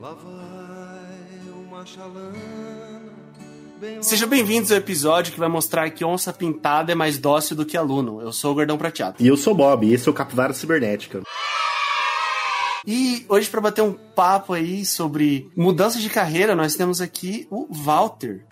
Lá vai uma chalana. Sejam bem-vindos ao episódio que vai mostrar que onça pintada é mais dócil do que aluno. Eu sou o Gordão Prateado. E eu sou o Bob, e esse é o Capivara Cibernética. E hoje, para bater um papo aí sobre mudanças de carreira, nós temos aqui o Walter.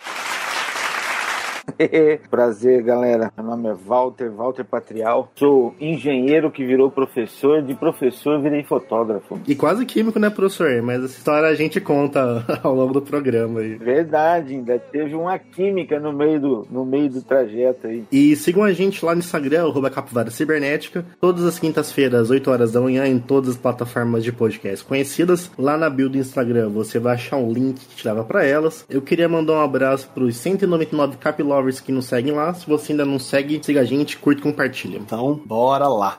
Prazer, galera. Meu nome é Walter, Walter Patrial. Sou engenheiro que virou professor, de professor virei fotógrafo. E quase químico, né, professor? Mas essa história a gente conta ao longo do programa aí. Verdade, ainda teve uma química no meio do, no meio do trajeto aí. E sigam a gente lá no Instagram, arroba Capivara Cibernética, todas as quintas-feiras, 8 horas da manhã, em todas as plataformas de podcast conhecidas. Lá na bio do Instagram você vai achar um link que te leva para elas. Eu queria mandar um abraço pros 199 Capilovers que nos seguem lá. Se você ainda não segue, siga a gente, curte e compartilha. Então, bora lá.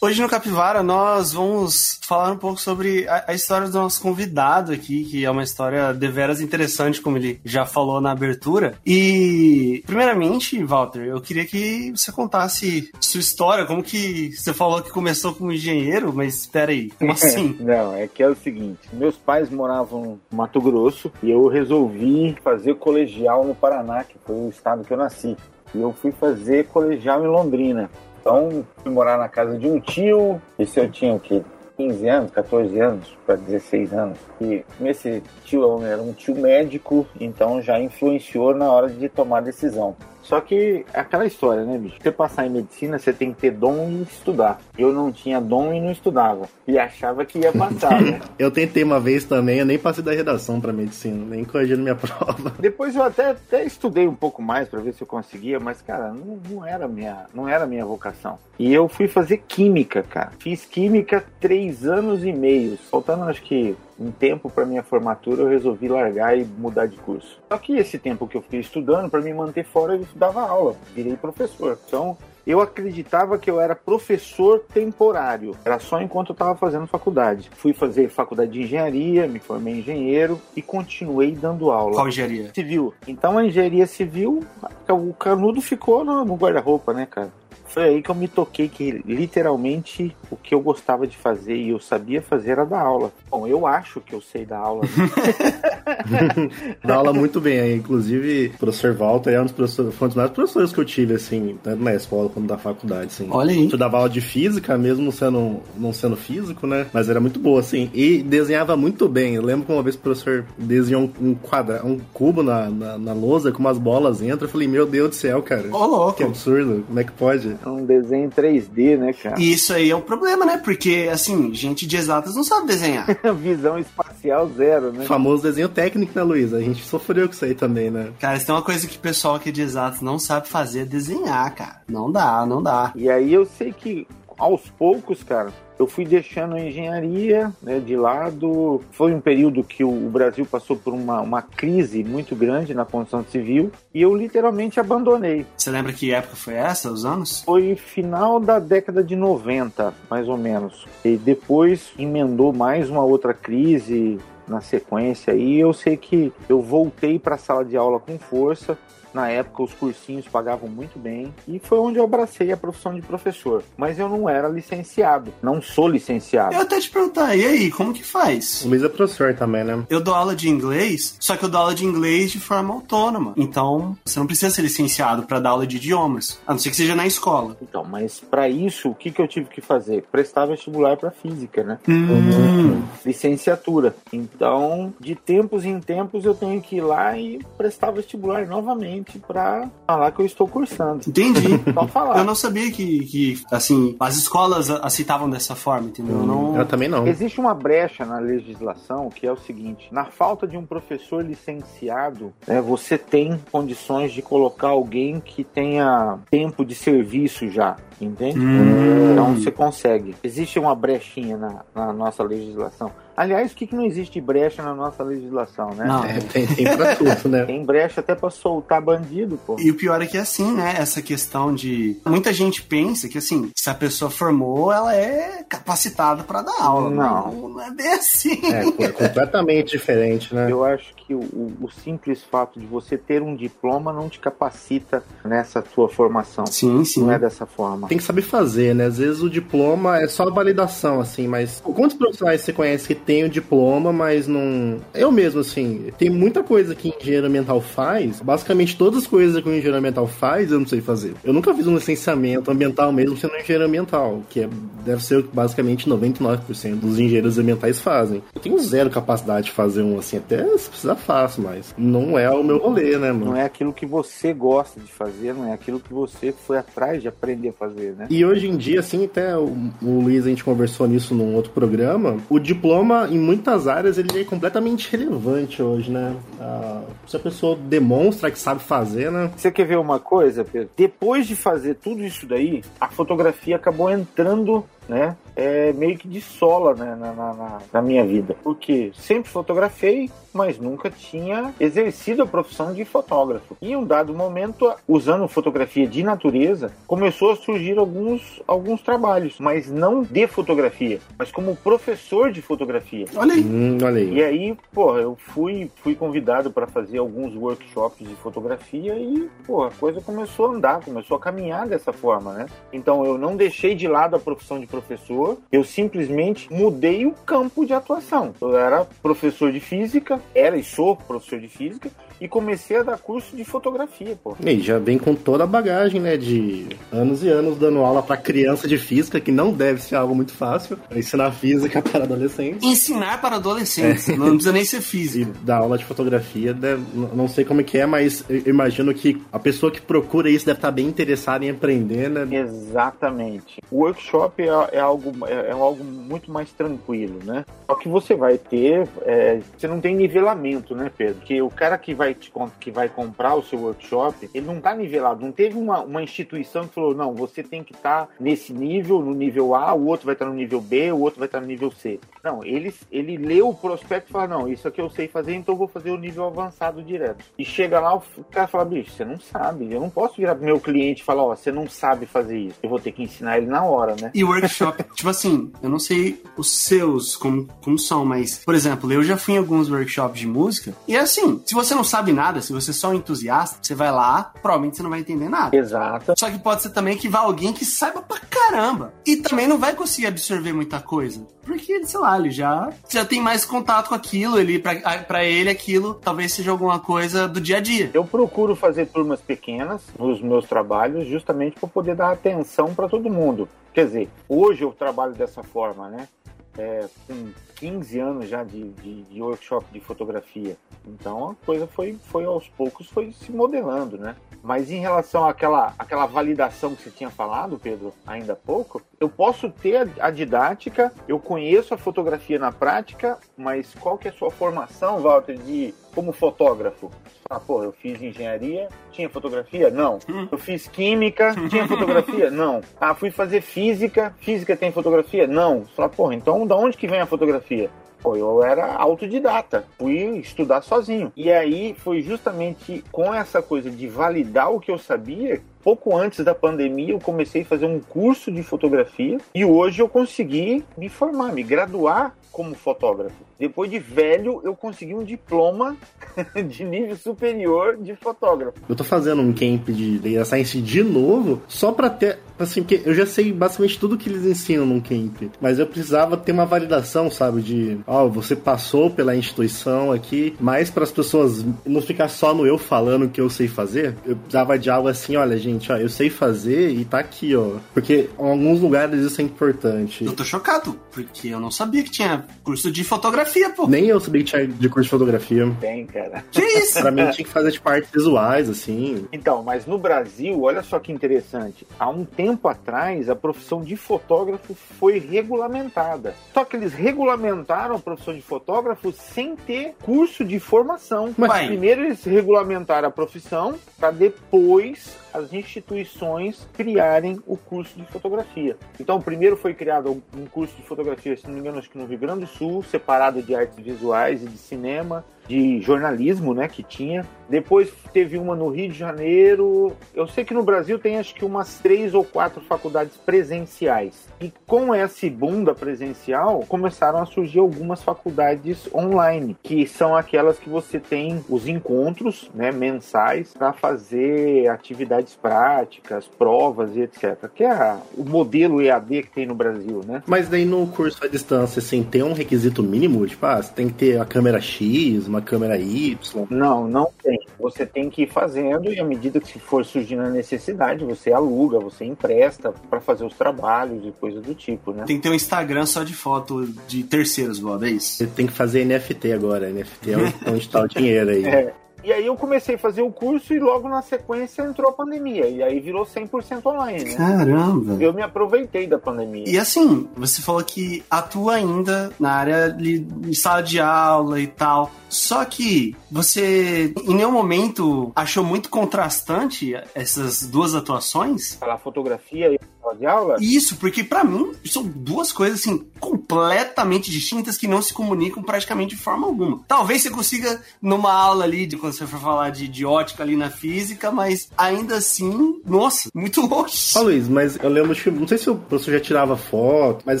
Hoje no Capivara nós vamos falar um pouco sobre a, a história do nosso convidado aqui, que é uma história deveras interessante, como ele já falou na abertura. E, primeiramente, Walter, eu queria que você contasse sua história, como que você falou que começou como engenheiro, mas espera aí, como assim? Não, é que é o seguinte: meus pais moravam no Mato Grosso e eu resolvi fazer colegial no Paraná, que foi o estado que eu nasci. E eu fui fazer colegial em Londrina. Então, fui morar na casa de um tio. Esse eu tinha o quê? 15 anos, 14 anos, para 16 anos. E esse tio era um tio médico, então já influenciou na hora de tomar decisão. Só que é aquela história, né, bicho? Você passar em medicina, você tem que ter dom e estudar. Eu não tinha dom e não estudava. E achava que ia passar, né? Eu tentei uma vez também, eu nem passei da redação pra medicina, nem corrigindo minha prova. Depois eu até, até estudei um pouco mais para ver se eu conseguia, mas, cara, não, não, era minha, não era minha vocação. E eu fui fazer química, cara. Fiz química três anos e meio. Faltando, acho que um tempo para minha formatura, eu resolvi largar e mudar de curso. Só que esse tempo que eu fiquei estudando, para me manter fora, eu dava aula, virei professor. Então, eu acreditava que eu era professor temporário. Era só enquanto eu estava fazendo faculdade. Fui fazer faculdade de engenharia, me formei engenheiro e continuei dando aula. Qual engenharia? Civil. Então a engenharia civil, o canudo ficou no, no guarda-roupa, né, cara? Foi aí que eu me toquei que literalmente o que eu gostava de fazer e eu sabia fazer era dar aula. Bom, eu acho que eu sei dar aula. Dá aula muito bem. Inclusive, o professor Walter é um dos professores, foi um dos mais professores que eu tive, assim, tanto na escola quanto na faculdade, assim. Olha aí. Eu dava aula de física, mesmo sendo, não sendo físico, né? Mas era muito boa, assim. E desenhava muito bem. Eu lembro que uma vez o professor desenhou um, quadra, um cubo na, na, na lousa com umas bolas dentro. Eu falei, meu Deus do céu, cara. Ô, louco. Que absurdo. Como é que pode? É um desenho em 3D, né, cara? E isso aí é um problema, né? Porque, assim, gente de exatas não sabe desenhar. Visão espacial zero, né? O famoso desenho técnico, né, Luísa? A gente sofreu com isso aí também, né? Cara, se tem uma coisa que o pessoal aqui de exatas não sabe fazer é desenhar, cara. Não dá, não dá. E aí eu sei que aos poucos, cara, eu fui deixando a engenharia né, de lado. Foi um período que o Brasil passou por uma, uma crise muito grande na construção civil e eu literalmente abandonei. Você lembra que época foi essa, os anos? Foi final da década de 90, mais ou menos. E depois emendou mais uma outra crise na sequência e eu sei que eu voltei para a sala de aula com força. Na época, os cursinhos pagavam muito bem e foi onde eu abracei a profissão de professor. Mas eu não era licenciado, não sou licenciado. Eu até te perguntar, e aí, como que faz? O Luiz é professor também, né? Eu dou aula de inglês, só que eu dou aula de inglês de forma autônoma. Então, você não precisa ser licenciado para dar aula de idiomas, a não ser que seja na escola. Então, mas para isso, o que, que eu tive que fazer? Prestar vestibular para física, né? Hum. Licenciatura. Então, de tempos em tempos, eu tenho que ir lá e prestar vestibular novamente para falar que eu estou cursando. Entendi. Só falar. Eu não sabia que, que, assim, as escolas aceitavam dessa forma, entendeu? Eu não... Eu também não. Existe uma brecha na legislação que é o seguinte: na falta de um professor licenciado, né, você tem condições de colocar alguém que tenha tempo de serviço já. Entende? Hum. Então você consegue. Existe uma brechinha na, na nossa legislação. Aliás, o que, que não existe brecha na nossa legislação, né? Não. É, tem, tem pra tudo, né? Tem brecha até pra soltar bandido, pô. E o pior é que é assim, né? Essa questão de. Muita gente pensa que, assim, se a pessoa formou, ela é capacitada pra dar aula. Não. Não, não é bem assim. É, é completamente diferente, né? Eu acho que o, o- o simples fato de você ter um diploma não te capacita nessa tua formação. Sim, sim. Não é dessa forma. Tem que saber fazer, né? Às vezes o diploma é só validação, assim, mas quantos profissionais você conhece que tem o diploma, mas não. Eu mesmo, assim, tem muita coisa que engenheiro ambiental faz. Basicamente, todas as coisas que o engenheiro ambiental faz, eu não sei fazer. Eu nunca fiz um licenciamento ambiental mesmo sendo engenheiro ambiental, que é, deve ser o que basicamente 99% dos engenheiros ambientais fazem. Eu tenho zero capacidade de fazer um assim, até se precisar faço, mas não é o meu rolê, né, mano? Não é aquilo que você gosta de fazer, não é aquilo que você foi atrás de aprender a fazer, né? E hoje em dia, assim, até o, o Luiz, a gente conversou nisso num outro programa, o diploma, em muitas áreas, ele é completamente relevante hoje, né? Ah, se a pessoa demonstra que sabe fazer, né? Você quer ver uma coisa, Pedro? Depois de fazer tudo isso daí, a fotografia acabou entrando, né? É, meio que de sola né, na, na, na- na minha vida. Porque sempre fotografei, mas nunca tinha exercido a profissão de fotógrafo. E em um dado momento, usando fotografia de natureza, começou a surgir alguns, alguns trabalhos, mas não de fotografia, mas como professor de fotografia. Olha aí. Hum, olha aí. E aí, pô, eu fui, fui convidado para fazer alguns workshops de fotografia e, pô, a coisa começou a andar, começou a caminhar dessa forma, né? Então eu não deixei de lado a profissão de professor, eu simplesmente mudei o campo de atuação. Eu era professor de física, era e sou professor de física, e comecei a dar curso de fotografia, pô. E já vem com toda a bagagem, né? De anos e anos dando aula pra criança de física, que não deve ser algo muito fácil. pra Ensinar física para adolescentes. Ensinar para adolescentes. Não precisa nem ser E físico. dar aula de fotografia, deve- não sei como é que é, mas eu imagino que a pessoa que procura isso deve estar bem interessada em aprender, né? Exatamente. O workshop é, é algo, é, é algo muito mais tranquilo, né? Só que você vai ter, é, você não tem nivelamento, né, Pedro? Porque o cara que vai, te, com- que vai comprar o seu workshop, ele não tá nivelado. Não teve uma, uma instituição que falou, não, você tem que estar nesse nível, no nível A, o outro vai estar no nível B, o outro vai estar no nível C. Não, ele, ele leu o prospecto e fala, não, isso aqui eu sei fazer, então eu vou fazer o nível avançado direto. E chega lá, o cara fala, bicho, você não sabe, eu não posso virar pro meu cliente e falar, ó, você não sabe fazer isso. Eu vou ter que ensinar ele na hora, né? E workshop, tipo assim, eu não sei os seus como, como são, mas, por exemplo, eu já fui em alguns workshops de música, e é assim, se você não sabe nada, se você é só um entusiasta, você vai lá, provavelmente você não vai entender nada. Exato. Só que pode ser também que vá alguém que saiba pra caramba. E também não vai conseguir absorver muita coisa. Porque, sei lá, ele já, já tem mais contato com aquilo, ele, pra, pra ele aquilo talvez seja alguma coisa do dia a dia. Eu procuro fazer turmas pequenas nos meus trabalhos, justamente para poder dar atenção para todo mundo. Quer dizer, hoje eu trabalho dessa forma, né? É, com 15 anos já de, de, de workshop de fotografia. Então a coisa foi, foi aos poucos foi se modelando, né? Mas em relação àquela, àquela validação que você tinha falado, Pedro, ainda há pouco, eu posso ter a, a didática, eu conheço a fotografia na prática, mas qual que é a sua formação, Walter, de como fotógrafo? Ah, pô, eu fiz engenharia, tinha fotografia? Não. Eu fiz química, tinha fotografia? Não. Ah, fui fazer física, física tem fotografia? Não. Fala, porra, então da onde que vem a fotografia? Pô, eu era autodidata, fui estudar sozinho. E aí foi justamente com essa coisa de validar o que eu sabia pouco antes da pandemia, eu comecei a fazer um curso de fotografia e hoje eu consegui me formar, me graduar como fotógrafo. Depois de velho, eu consegui um diploma de nível superior de fotógrafo. Eu tô fazendo um camp de Data Science de novo, só pra ter. Assim, porque eu já sei basicamente tudo que eles ensinam num camp. Mas eu precisava ter uma validação, sabe? De, ó, você passou pela instituição aqui, mas para as pessoas não ficar só no eu falando o que eu sei fazer, eu precisava de algo assim, olha, gente, ó, eu sei fazer e tá aqui, ó. Porque em alguns lugares isso é importante. Eu tô chocado, porque eu não sabia que tinha curso de fotografia, pô. Nem eu sabia que tinha de curso de fotografia. Tem, cara. Que isso? Pra mim tinha que fazer tipo artes visuais, assim. Então, mas no Brasil, olha só que interessante. Há um tempo atrás, a profissão de fotógrafo foi regulamentada. Só que eles regulamentaram a profissão de fotógrafo sem ter curso de formação. Mas- primeiro eles regulamentaram a profissão para depois as instituições criarem o curso de fotografia. Então, primeiro foi criado um curso de fotografia, se não me engano, acho que no Rio Grande do Sul, separado de artes visuais e de cinema, de jornalismo, né, que tinha. Depois teve uma no Rio de Janeiro. Eu sei que no Brasil tem acho que umas três ou quatro faculdades presenciais. E com esse boom da presencial, começaram a surgir algumas faculdades online, que são aquelas que você tem os encontros, né, mensais para fazer atividades práticas, provas e etc. Que é o modelo EAD que tem no Brasil, né? Mas daí no curso à distância, assim, tem um requisito mínimo? Tipo, ah, você tem que ter a câmera X, uma câmera Y. Não, não tem. Você tem que ir fazendo e à medida que for surgindo a necessidade, você aluga, você empresta para fazer os trabalhos e coisas do tipo, né? Tem que ter um Instagram só de foto de terceiros, Bob, é isso? Você tem que fazer NFT agora. NFT é onde tá o dinheiro aí. É. E aí eu comecei a fazer o curso e logo na sequência entrou a pandemia. E aí virou 100% online, né? Caramba! Eu me aproveitei da pandemia. E assim, você falou que atua ainda na área de sala de aula e tal. Só que você em nenhum momento achou muito contrastante essas duas atuações? Falar fotografia e sala de aula? Isso, porque pra mim são duas coisas assim completamente distintas que não se comunicam praticamente de forma alguma. Talvez você consiga numa aula ali de quando você for falar de, de ótica ali na física, mas ainda assim, nossa, muito longe. Ó, Luiz, mas eu lembro, tipo, não sei se o professor já tirava foto, mas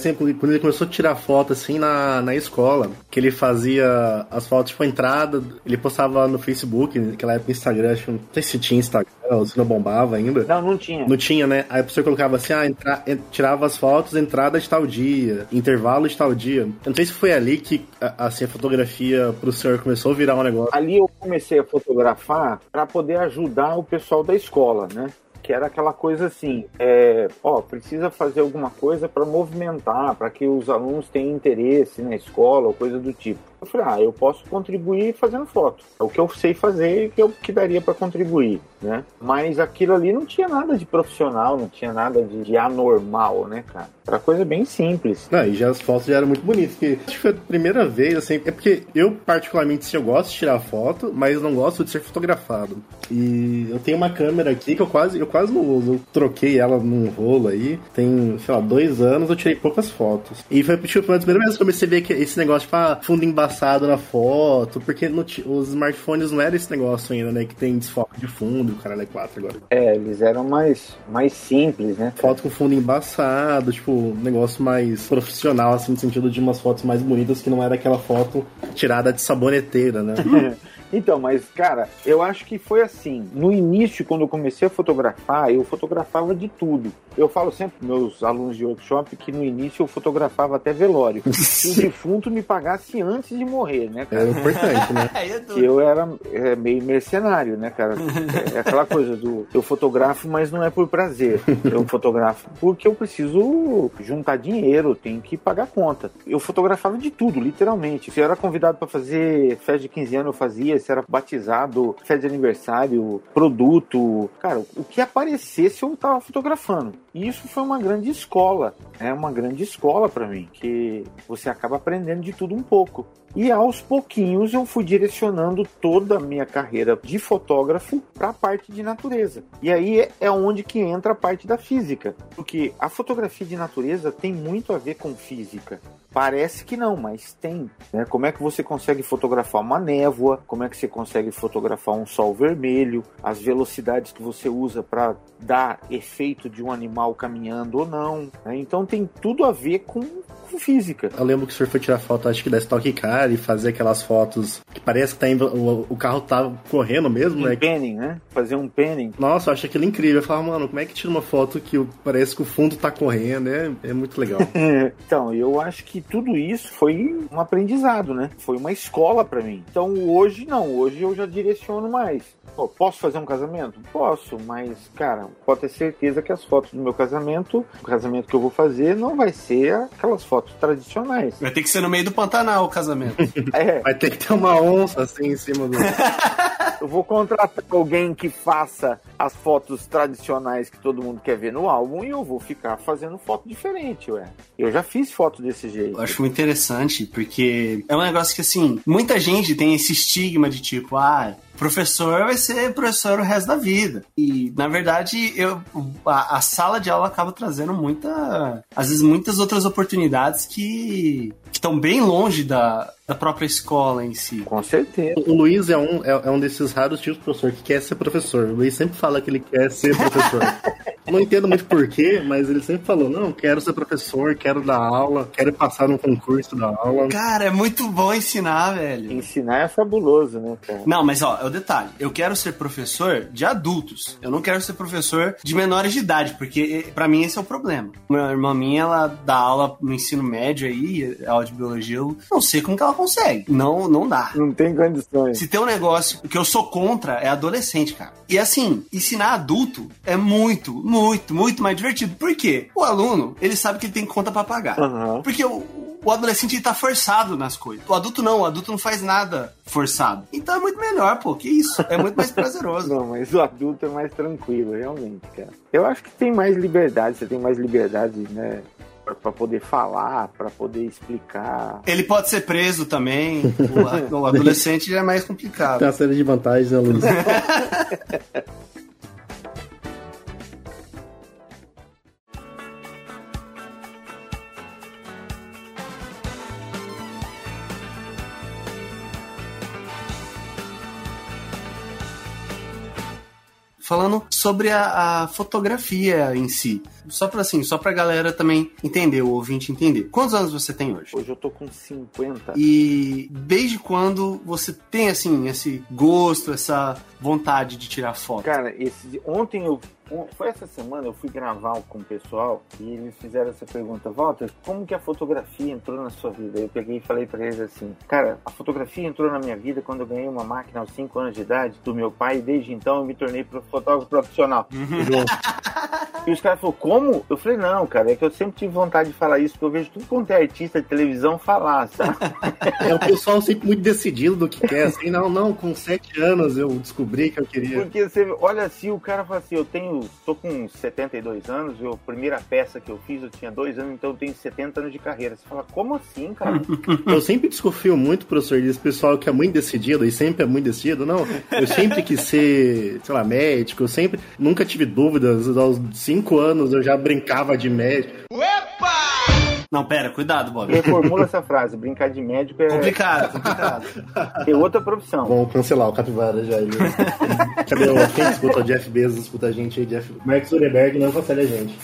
assim, quando ele começou a tirar foto, assim, na, na escola, que ele fazia as fotos, tipo, a entrada, ele postava no Facebook, naquela época Instagram, acho que não sei se tinha Instagram, ou se não bombava ainda. Não, não tinha. Não tinha, né? Aí o professor colocava assim, ah, entra- en- tirava as fotos, entrada de tal dia, intervalo de tal dia. Eu não sei se foi ali que, a- assim, a fotografia pro senhor começou a virar um negócio. Ali eu comecei a fotografar para poder ajudar o pessoal da escola, né? Que era aquela coisa assim, é, ó, precisa fazer alguma coisa para movimentar, para que os alunos tenham interesse na escola ou coisa do tipo. Eu falei, ah, eu posso contribuir fazendo foto. É o que eu sei fazer e que eu que daria para contribuir, né? Mas aquilo ali não tinha nada de profissional, não tinha nada de, de anormal, né, cara? Era coisa bem simples. Não, e já as fotos já eram muito bonitas. Porque acho que foi a primeira vez, assim. É porque eu, particularmente, eu gosto de tirar foto, mas não gosto de ser fotografado. E eu tenho uma câmera aqui que eu quase, eu quase não uso. Eu troquei ela num rolo aí. Tem, sei lá, dois anos, eu tirei poucas fotos. E foi tipo, a primeira vez que eu comecei a ver que esse negócio, tipo, ah, fundo embaçado na foto. Porque ti- os smartphones não era esse negócio ainda, né? Que tem desfoque de fundo, o cara é 4 agora. É, eles eram mais, mais simples, né? Foto com fundo embaçado, tipo, um negócio mais profissional, assim, no sentido de umas fotos mais bonitas que não era aquela foto tirada de saboneteira, né? Então, mas, cara, eu acho que foi assim. No início, quando eu comecei a fotografar, eu fotografava de tudo. Eu falo sempre pros meus alunos de workshop que no início eu fotografava até velório. Se o defunto me pagasse antes de morrer, né, cara? Era importante, né? É Que eu era é, meio mercenário, né, cara? É aquela coisa do eu fotografo, mas não é por prazer. Eu fotografo porque eu preciso juntar dinheiro, tenho que pagar conta. Eu fotografava de tudo, literalmente. Se eu era convidado para fazer festa de 15 anos, eu fazia. Se era batizado, festa de aniversário, produto. Cara, o que aparecesse eu tava fotografando. E isso foi uma grande escola. É uma grande escola para mim, que você acaba aprendendo de tudo um pouco. E aos pouquinhos eu fui direcionando toda a minha carreira de fotógrafo para a parte de natureza. E aí é- onde que entra a parte da física, porque a fotografia de natureza tem muito a ver com física. Parece que não, mas tem. Né? Como é que você consegue fotografar uma névoa? Como é que você consegue fotografar um sol vermelho? As velocidades que você usa para dar efeito de um animal caminhando ou não. né? Então tem tudo a ver com, com física. Eu lembro que o senhor foi tirar foto, acho que da Stock Car e fazer aquelas fotos que parece que tá em- o, o carro tá correndo mesmo, Um né? penning, né? Fazer um penning. Nossa, eu acho aquilo incrível. Eu falava, mano, como é que tira uma foto que parece que o fundo tá correndo? É, é muito legal. Então, eu acho que tudo isso foi um aprendizado, né? Foi uma escola pra mim. Então, hoje não, hoje eu já direciono mais. Pô, posso fazer um casamento? Posso, mas, cara, pode ter certeza que as fotos do meu casamento, o casamento que eu vou fazer, não vai ser aquelas fotos fotos tradicionais. Vai ter que ser no meio do Pantanal o casamento. É, Vai ter que ter uma onça assim em cima do. eu vou contratar alguém que faça as fotos tradicionais que todo mundo quer ver no álbum e eu vou ficar fazendo foto diferente, ué. Eu já fiz foto desse jeito. Eu acho muito interessante, porque é um negócio que, assim, muita gente tem esse estigma de tipo, ah, professor vai ser professor o resto da vida. E, na verdade, eu, a, a sala de aula acaba trazendo muita, às vezes, muitas outras oportunidades que estão bem longe da, da própria escola em si. Com certeza. O Luiz é um, é, é um desses raros tipos de professor que quer ser professor. O Luiz sempre fala que ele quer ser professor. não entendo muito porquê, mas ele sempre falou: não, quero ser professor, quero dar aula, quero passar num concurso da aula. Cara, é muito bom ensinar, velho. Ensinar é fabuloso, né, cara? Não, mas ó, é o detalhe. Eu quero ser professor de adultos. Eu não quero ser professor de menores de idade, porque pra mim esse é o problema. Minha irmã minha, ela dá aula no ensino médio aí, aula de biologia, eu não sei como que ela consegue. Não, não dá. Não tem condições. Se tem um negócio que eu sou contra, é adolescente, cara. E assim, ensinar adulto é muito, muito, muito mais divertido. Por quê? O aluno, ele sabe que ele tem conta pra pagar. Aham. Porque o, o adolescente ele tá forçado nas coisas. O adulto não, o adulto não faz nada forçado. Então é muito melhor, pô. Que isso? É muito mais prazeroso. Não, mas o adulto é mais tranquilo, realmente, cara. Eu acho que tem mais liberdade, você tem mais liberdade, né? Pra, pra poder falar, pra poder explicar. Ele pode ser preso também. O, o adolescente já é mais complicado. Tem uma série de vantagens, né, Luiz? Falando sobre a, a fotografia em si. Só pra assim, só pra galera também entender, o ouvinte entender. Quantos anos você tem hoje? Hoje eu tô com 50. E desde quando você tem assim esse gosto, essa vontade de tirar foto? Cara, esse, ontem eu. Foi essa semana, eu fui gravar com o pessoal e eles fizeram essa pergunta: Walter, como que a fotografia entrou na sua vida? Eu peguei e falei pra eles assim: Cara, a fotografia entrou na minha vida quando eu ganhei uma máquina aos 5 anos de idade do meu pai e desde então eu me tornei fotógrafo profissional. E os caras falaram, como? Eu falei, não, cara, é que eu sempre tive vontade de falar isso, porque eu vejo tudo quanto é artista de televisão falar, sabe? É o pessoal sempre muito decidido do que quer, assim, não, não, com sete anos eu descobri que eu queria. Porque você olha assim, o cara fala assim, eu tenho, tô com 72 anos, eu, a primeira peça que eu fiz eu tinha dois anos, então eu tenho 70 anos de carreira. Você fala, como assim, cara? Eu sempre desconfio muito, professor, desse pessoal que é muito decidido e sempre é muito decidido. Não, eu sempre quis ser, sei lá, médico, eu sempre, nunca tive dúvidas. Aos cinco anos eu já brincava de médico. Não, pera, cuidado, Bob. Reformula essa frase, brincar de médico é, Complicado, complicado. é outra profissão. Vamos cancelar o Capivara já. Cadê o quem escuta o Jeff Bezos, escuta a gente aí, Jeff. Mark Zuckerberg não cancela a gente.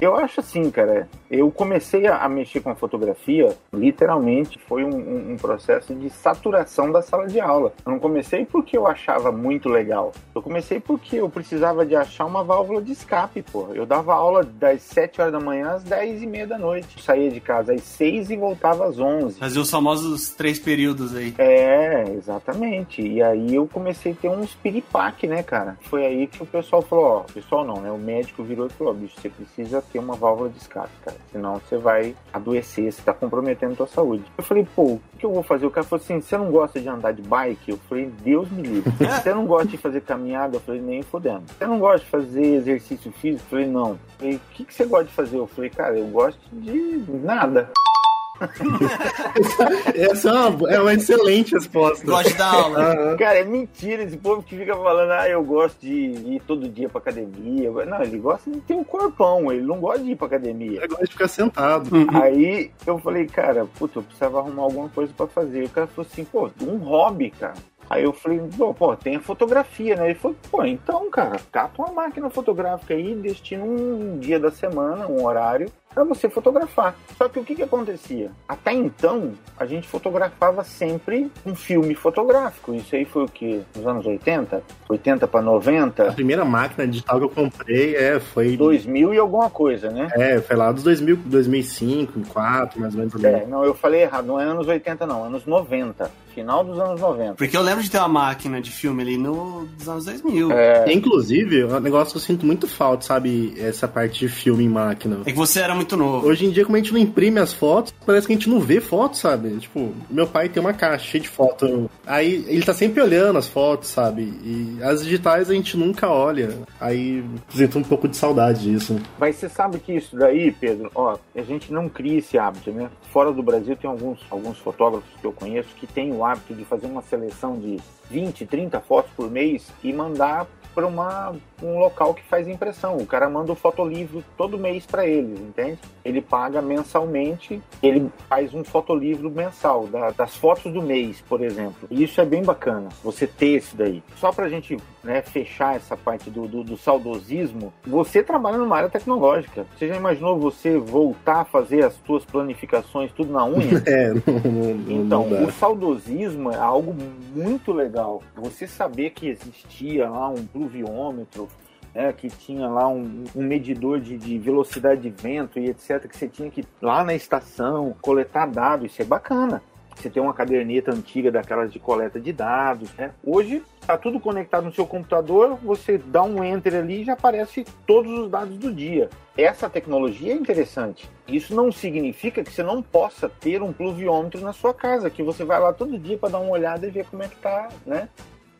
Eu acho assim, cara, eu comecei a, a mexer com a fotografia, literalmente, foi um, um- um processo de saturação da sala de aula. Eu não comecei porque eu achava muito legal. Eu comecei porque eu precisava de achar uma válvula de escape, pô. Eu dava aula das 7 horas da manhã às 10 e meia da noite. Saía de casa às 6 e voltava às 11. Fazer os famosos três períodos aí. É, exatamente. E aí eu comecei a ter um piripaque, né, cara? Foi aí que o pessoal falou, ó, o pessoal não, né? O médico virou e falou, ó, bicho, você precisa ter uma válvula de escape, cara. Senão você vai adoecer, você tá comprometendo a tua saúde. Eu falei, pô, o que eu vou fazer? O cara falou assim, você não gosta de andar de bike? Eu falei, Deus me livre. Você não gosta de fazer caminhada? Eu falei, nem fodendo. Você não gosta de fazer exercício físico? Eu falei, não. Eu falei, o que, que você gosta de fazer? Eu falei, cara, eu gosto de nada. Essa é uma, é uma excelente resposta. Gosto dar aula. Cara, é mentira esse povo que fica falando, ah, eu gosto de ir todo dia pra academia. Não, ele gosta de ter um corpão, ele não gosta de ir pra academia. Eu gosto de ficar sentado. Aí eu falei, cara, puta, eu precisava arrumar alguma coisa pra fazer. O cara falou assim, pô, um hobby, cara. Aí eu falei, pô, pô, tem a fotografia, né? Ele falou, pô, então, cara, cata uma máquina fotográfica aí, destina um dia da semana, um horário, pra você fotografar. Só que o que que acontecia? Até então, a gente fotografava sempre um filme fotográfico. Isso aí foi o que? Nos anos 80? 80 pra A 90? primeira máquina digital que eu comprei é, foi. 2000 e alguma coisa, né? É, foi lá dos 2000, 2005, 2004, mais ou menos. É, não, eu falei errado, não é anos 80 não, anos 90, final dos anos 90. Porque eu lembro de ter uma máquina de filme ali no, dos anos 2000. É, Inclusive, é um negócio que eu sinto muito falta, sabe? Essa parte de filme em máquina. É que você era muito novo. Hoje em dia, como a gente não imprime as fotos, parece que a gente não vê fotos, sabe? Tipo, meu pai tem uma caixa cheia de foto. Aí ele tá sempre olhando as fotos, sabe? E as digitais a gente nunca olha. Aí sinto um pouco de saudade disso. Mas você sabe que isso daí, Pedro, ó, a gente não cria esse hábito, né? Fora do Brasil tem alguns, alguns fotógrafos que eu conheço que têm o hábito de fazer uma seleção de 20, 30 fotos por mês e mandar para um local que faz impressão. O cara manda o fotolivro todo mês para eles, entende? Ele paga mensalmente, ele faz um fotolivro mensal da, das fotos do mês, por exemplo. E isso é bem bacana, você ter isso daí. Só para a gente né, fechar essa parte do, do, do, saudosismo, você trabalha numa área tecnológica. Você já imaginou você voltar a fazer as suas planificações tudo na unha? É, não, não, então, não o saudosismo é algo muito legal. Você saber que existia lá um pluviômetro, né, que tinha lá um, um medidor de, de, velocidade de vento e etc, que você tinha que ir lá na estação coletar dados, isso é bacana. Você tem uma caderneta antiga daquelas de coleta de dados, né? Hoje está tudo conectado no seu computador, você dá um enter ali e já aparece todos os dados do dia. Essa tecnologia é interessante. Isso não significa que você não possa ter um pluviômetro na sua casa, que você vai lá todo dia para dar uma olhada e ver como é que tá, né?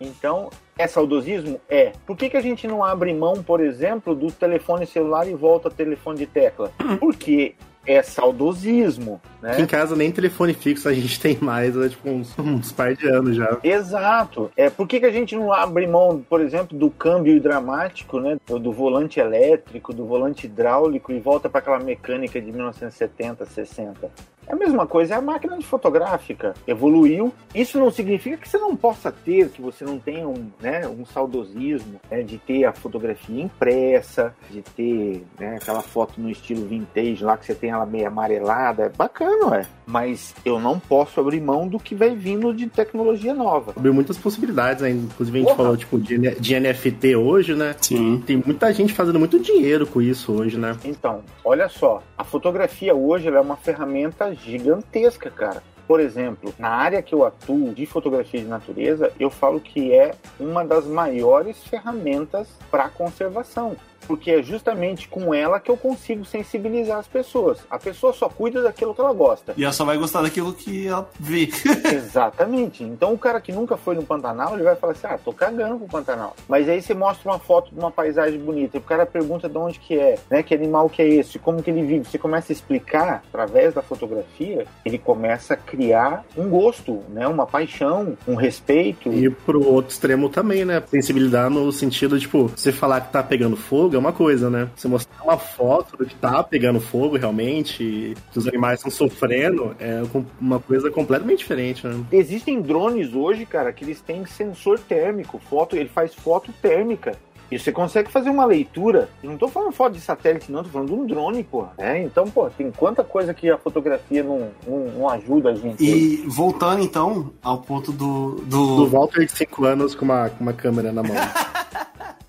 Então, é saudosismo? É. Por que, que a gente não abre mão, por exemplo, do telefone celular e volta ao telefone de tecla? Porque é saudosismo, né? Aqui em casa nem telefone fixo a gente tem mais, é tipo uns, uns par de anos já. Exato. É, por que, que a gente não abre mão, por exemplo, do câmbio dramático, né? Do volante elétrico, do volante hidráulico e volta para aquela mecânica de 1970, 60? É a mesma coisa, é a máquina de fotográfica. Evoluiu. Isso não significa que você não possa ter, que você não tenha um, né, um saudosismo né, de ter a fotografia impressa, de ter né, aquela foto no estilo vintage lá que você tem ela meio amarelada. É bacana, é. Mas eu não posso abrir mão do que vai vindo de tecnologia nova. Abriu muitas possibilidades, né? Inclusive a gente Porra. falou tipo, de, de NFT hoje, né? Sim. Tem muita gente fazendo muito dinheiro com isso hoje, né? Então, olha só. A fotografia hoje é uma ferramenta gigantesca, cara. Por exemplo, na área que eu atuo de fotografia de natureza, eu falo que é uma das maiores ferramentas para conservação porque é justamente com ela que eu consigo sensibilizar as pessoas. A pessoa só cuida daquilo que ela gosta. E ela só vai gostar daquilo que ela vê. Exatamente. Então o cara que nunca foi no Pantanal, ele vai falar assim: ah, tô cagando pro Pantanal. Mas aí você mostra uma foto de uma paisagem bonita, e o cara pergunta de onde que é, né? Que animal que é esse, como que ele vive. Você começa a explicar através da fotografia, ele começa a criar um gosto, né? Uma paixão, um respeito. E pro outro extremo também, né? Sensibilidade no sentido, tipo, você falar que tá pegando fogo é uma coisa, né? Você mostrar uma foto do que tá pegando fogo realmente, que os animais estão sofrendo, é uma coisa completamente diferente, né? Existem drones hoje, cara, que eles têm sensor térmico, foto, ele faz foto térmica. E você consegue fazer uma leitura. Eu não tô falando foto de satélite, não, tô falando de um drone, pô. É, então, pô, tem quanta coisa que a fotografia não, não, não ajuda a gente. E voltando então ao ponto do. Do, do Walter de 5 anos com uma, com uma câmera na mão.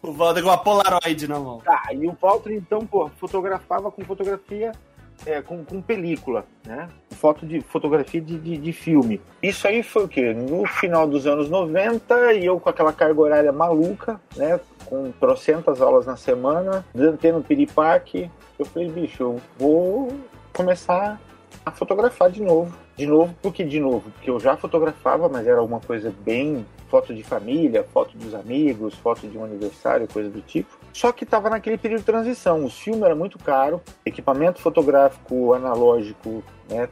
O Walter com uma Polaroid na mão. Tá, e o Walter, então, pô, fotografava com fotografia, é, com, com película, né? Foto de fotografia de, de, de, filme. Isso aí foi o quê? No final dos anos 90, e eu com aquela carga horária maluca, né? Com trocentas aulas na semana, tendo piripaque, eu falei, bicho, eu vou começar a fotografar de novo. De novo, por que de novo? Porque eu já fotografava, mas era alguma coisa bem foto de família, foto dos amigos, foto de um aniversário, coisa do tipo. Só que estava naquele período de transição. O filme era muito caro, equipamento fotográfico analógico, né,